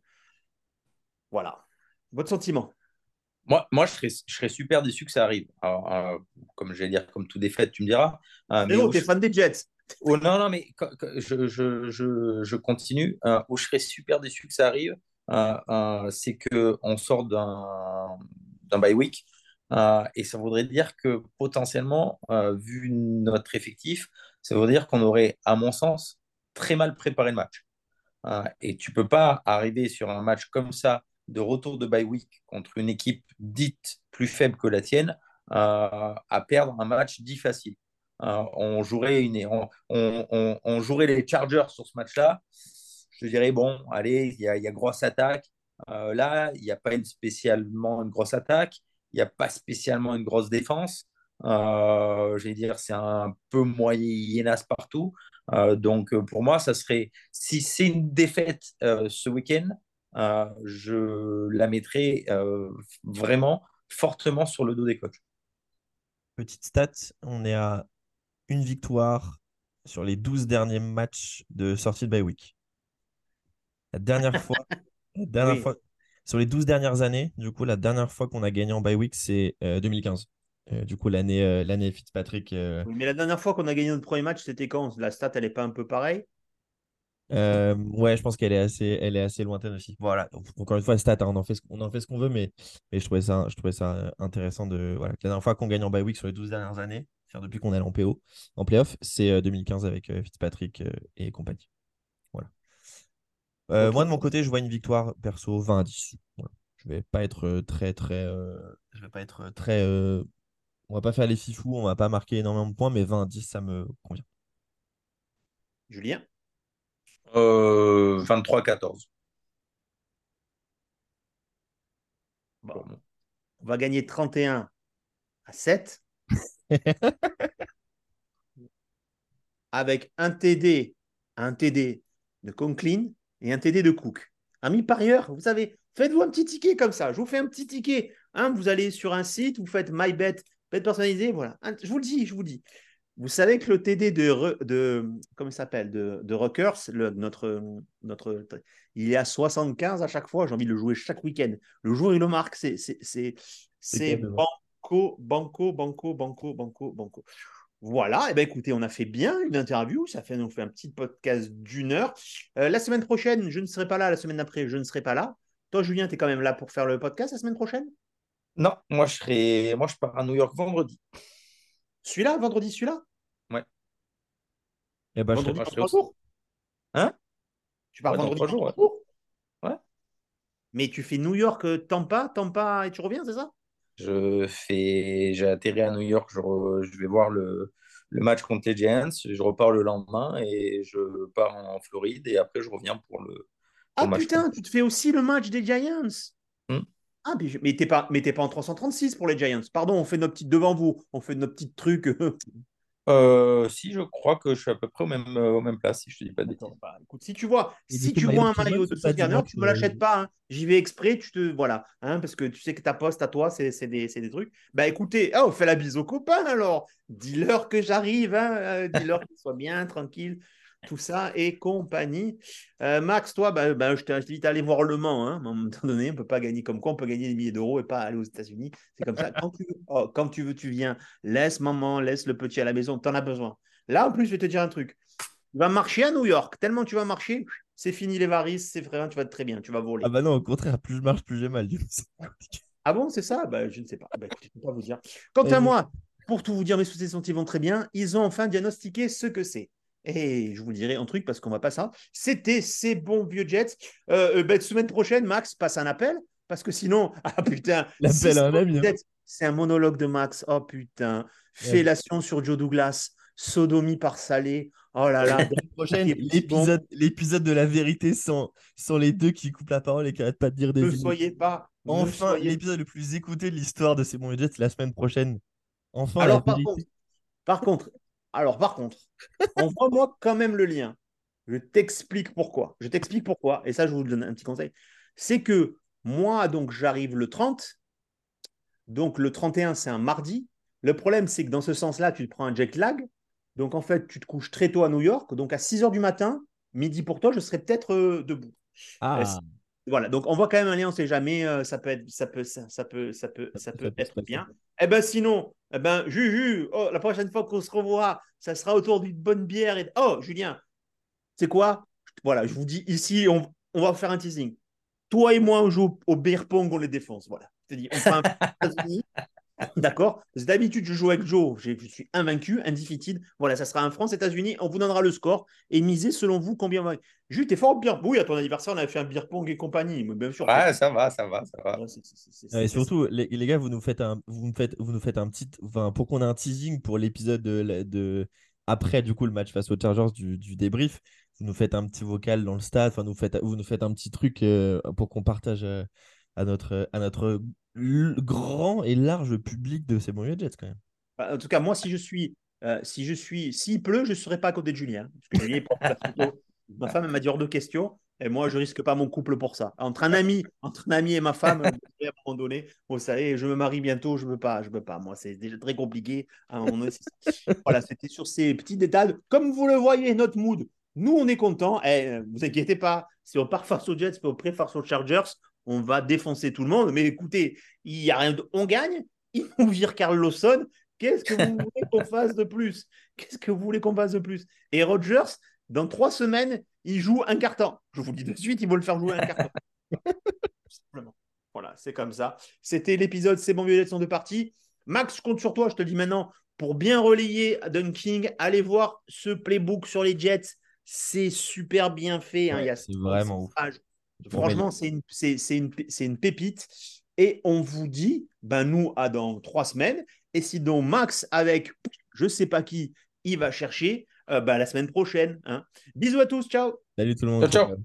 Voilà. Votre sentiment? Moi, moi je, serais, je serais super déçu que ça arrive. Alors, euh, comme je vais dire, comme tout défaite, tu me diras. Euh, mais oh, t'es fan des Jets. Oh, non, non, mais je, je, je, je continue. Euh, je serais super déçu que ça arrive, euh, euh, c'est qu'on sort d'un bye week. Et ça voudrait dire que potentiellement, vu notre effectif, ça voudrait dire qu'on aurait, à mon sens, très mal préparé le match. Et tu peux pas arriver sur un match comme ça, de retour de bye week contre une équipe dite plus faible que la tienne, à perdre un match dit facile. On, jouerait on, jouerait les Chargers sur ce match-là. Je dirais, bon, allez, il y, a grosse attaque. là, il n'y a pas une, spécialement une grosse attaque il n'y a pas spécialement une grosse défense. Euh, je vais dire, c'est un peu moyennasse partout. Euh, donc, pour moi, ça serait, si c'est une défaite euh, ce week-end, euh, je la mettrais euh, vraiment fortement sur le dos des coachs. Petite stat, on est à une victoire sur les 12 derniers matchs de sortie de bye week. La dernière fois, la dernière oui. fois, sur les 12 dernières années, du coup, la dernière fois qu'on a gagné en bye week, c'est euh, 2015. Euh, du coup, l'année euh, l'année Fitzpatrick. Euh, oui, mais la dernière fois qu'on a gagné notre premier match, c'était quand? La stat, elle n'est pas un peu pareille? Ouais, je pense qu'elle est assez, elle est assez lointaine aussi. Voilà. Donc, encore une fois, stat, hein, on en fait ce, on en fait ce qu'on veut, mais, mais je trouvais ça, je trouvais ça intéressant de voilà. La dernière fois qu'on gagne en bye week sur les 12 dernières années, depuis qu'on est en PO, en playoff, c'est 2015 avec Fitzpatrick et compagnie. Euh, okay. Moi, de mon côté, je vois une victoire perso 20 à 10. Voilà. Je vais pas être très, très. Euh, je vais pas être très. Euh, on va pas faire les fifous, on va pas marquer énormément de points, mais 20 à 10, ça me convient. Julien? 23-14. Bon. On va gagner 31 à 7. avec un TD, un TD de Conklin et un TD de Cook. Ami parieur, vous savez, faites-vous un petit ticket comme ça. Je vous fais un petit ticket. Hein, vous allez sur un site, vous faites MyBet, bet personnalisé, voilà. Je vous le dis, je vous le dis. Vous savez que le TD de, de comment s'appelle, de, de Rockers, le, notre, notre, il est à 75 à chaque fois. J'ai envie de le jouer chaque week-end. Le jour où il le marque, c'est, c'est, c'est, c'est banco, banco, banco, banco, banco, banco. Voilà, et eh ben écoutez, on a fait bien une interview, ça fait nous fait un petit podcast d'une heure. Euh, la semaine prochaine, je ne serai pas là, la semaine d'après, je ne serai pas là. Toi, Julien, tu es quand même là pour faire le podcast la semaine prochaine? Non, moi je serai moi je pars à New York vendredi. Celui-là, vendredi, celui-là? Ouais. Et eh ben, vendredi je serai... trois jours Hein? Tu pars ouais, vendredi trois jours, ouais. jours? Ouais. Mais tu fais New York, euh, Tampa, Tampa et tu reviens, c'est ça? Je fais, j'ai atterri à New York, je, re, je vais voir le, le, match contre les Giants, je repars le lendemain et je pars en Floride et après je reviens pour le. Pour ah putain, contre... tu te fais aussi le match des Giants? Hmm. Ah, mais t'es pas, mais pas en 336 pour les Giants. Pardon, on fait nos petites devant vous, on fait nos petites trucs. Euh, si, je crois que je suis à peu près au même, euh, au même place, si je te dis pas de. Bah, écoute, si tu vois, et si tu vois un maillot de Scanner, tu ne me l'achètes pas. Hein. J'y vais exprès, tu te. Voilà. Hein, parce que tu sais que ta poste à toi, c'est des, des, trucs. Bah écoutez, oh, on fait la bise aux copains alors. Dis-leur que j'arrive. Hein, dis-leur qu'ils soient bien, tranquilles. Tout ça et compagnie. Euh, Max, toi, bah, bah, je t'invite à aller voir Le Mans. Hein. À un moment donné, on ne peut pas gagner comme quoi, on peut gagner des milliers d'euros et pas aller aux États-Unis. C'est comme ça. Quand tu, veux, oh, quand tu veux, tu viens. Laisse maman, laisse le petit à la maison. Tu en as besoin. Là, en plus, je vais te dire un truc. Tu vas marcher à New York. Tellement tu vas marcher, c'est fini les varices, c'est vrai, tu vas très bien, tu vas voler. Ah bah non, au contraire, plus je marche, plus j'ai mal. ah bon, c'est ça? Bah, Je ne sais pas. Bah, je ne peux pas vous dire. Quant à moi, pour tout vous dire, mes sous-essentiels vont très bien. Ils ont enfin diagnostiqué ce que c'est. Et je vous dirai un truc parce qu'on va pas ça. C'était ces bons vieux Jets. Euh, euh bah, semaine prochaine, Max passe un appel parce que sinon, ah putain, l'appel à un ami. Hein. C'est un monologue de Max. Oh putain, fellation sur Joe Douglas, sodomie par Salé. Oh là là. l'épisode, l'épisode de la vérité sans, sans les deux qui coupent la parole et qui n'arrêtent pas de dire des. Ne soyez pas. Enfin, l'épisode le plus écouté de l'histoire de ces bons Jets la semaine prochaine. Enfin, alors, par contre, par contre, alors par contre, envoie-moi quand même le lien. Je t'explique pourquoi. Je t'explique pourquoi. Et ça, je vous donne un petit conseil. C'est que moi, donc, j'arrive le 30. Donc, le 31, c'est un mardi. Le problème, c'est que dans ce sens-là, tu te prends un jet lag. Donc, en fait, tu te couches très tôt à New York. Donc, à 6 heures du matin, midi pour toi, je serai peut-être euh, debout. Ah. Voilà, donc on voit quand même un lien, on ne sait jamais, euh, ça peut être, ça peut, ça, peut, ça peut, ça peut être bien. Eh ben sinon, eh ben Juju, oh, la prochaine fois qu'on se revoit, ça sera autour d'une bonne bière et oh Julien, c'est quoi? Voilà, je vous dis ici, on, on, va faire un teasing. Toi et moi, on joue au, beer pong, on les défonce. Voilà, je te dis, on fait un D'accord D'habitude, je joue avec Joe. Je suis invaincu, undefeated. Voilà, ça sera un France-États-Unis. On vous donnera le score et misez selon vous combien va. Juste, t'es fort au beer Oui, à ton anniversaire, on avait fait un beer pong et compagnie. Mais bien sûr. Ouais, ça va, ça va, ça va. et surtout, les, gars, vous nous faites un, vous nous faites, vous nous faites un petit. Enfin, pour qu'on ait un teasing pour l'épisode de, de, Après, du coup, le match face aux Chargers du, du débrief, vous nous faites un petit vocal dans le stade. Enfin, nous faites, vous nous faites un petit truc euh, pour qu'on partage. Euh, à notre, à notre grand et large public de ces bons Jets quand même. Bah, en tout cas, moi, si je suis, euh, si je suis, s'il pleut, je ne serai pas à côté de Julien. Parce que ma femme m'a dit hors de question. Et moi, je risque pas mon couple pour ça. Entre un ami, entre un ami et ma femme, à un moment donné, vous savez, je me marie bientôt, je ne veux pas, je veux pas. Moi, c'est déjà très compliqué. Donné, voilà, c'était sur ces petits détails. Comme vous le voyez, notre mood, nous, on est content. Eh, vous inquiétez pas, si on part face aux Jets, si on pré face aux Chargers, on va défoncer tout le monde. Mais écoutez, il y a rien de... On gagne, il nous vire Carl Lawson. Qu'est-ce que vous voulez qu'on fasse de plus? Qu'est-ce que vous voulez qu'on fasse de plus? Et Rogers, dans trois semaines, il joue un carton. Je vous le dis de suite, il va le faire jouer un carton. Simplement. Voilà, c'est comme ça. C'était l'épisode C'est bon, Violet sont de parties. Max, je compte sur toi, je te dis maintenant, pour bien relayer Dunking, allez voir ce playbook sur les Jets. C'est super bien fait. Hein. il y a c'est vraiment ouf. Franchement, c'est une, une, une, pépite. Et on vous dit, ben nous, à dans trois semaines. Et si donc Max, avec je sais pas qui, il va chercher, euh, ben, la semaine prochaine. Hein. Bisous à tous, ciao. Salut tout le monde. ciao. ciao.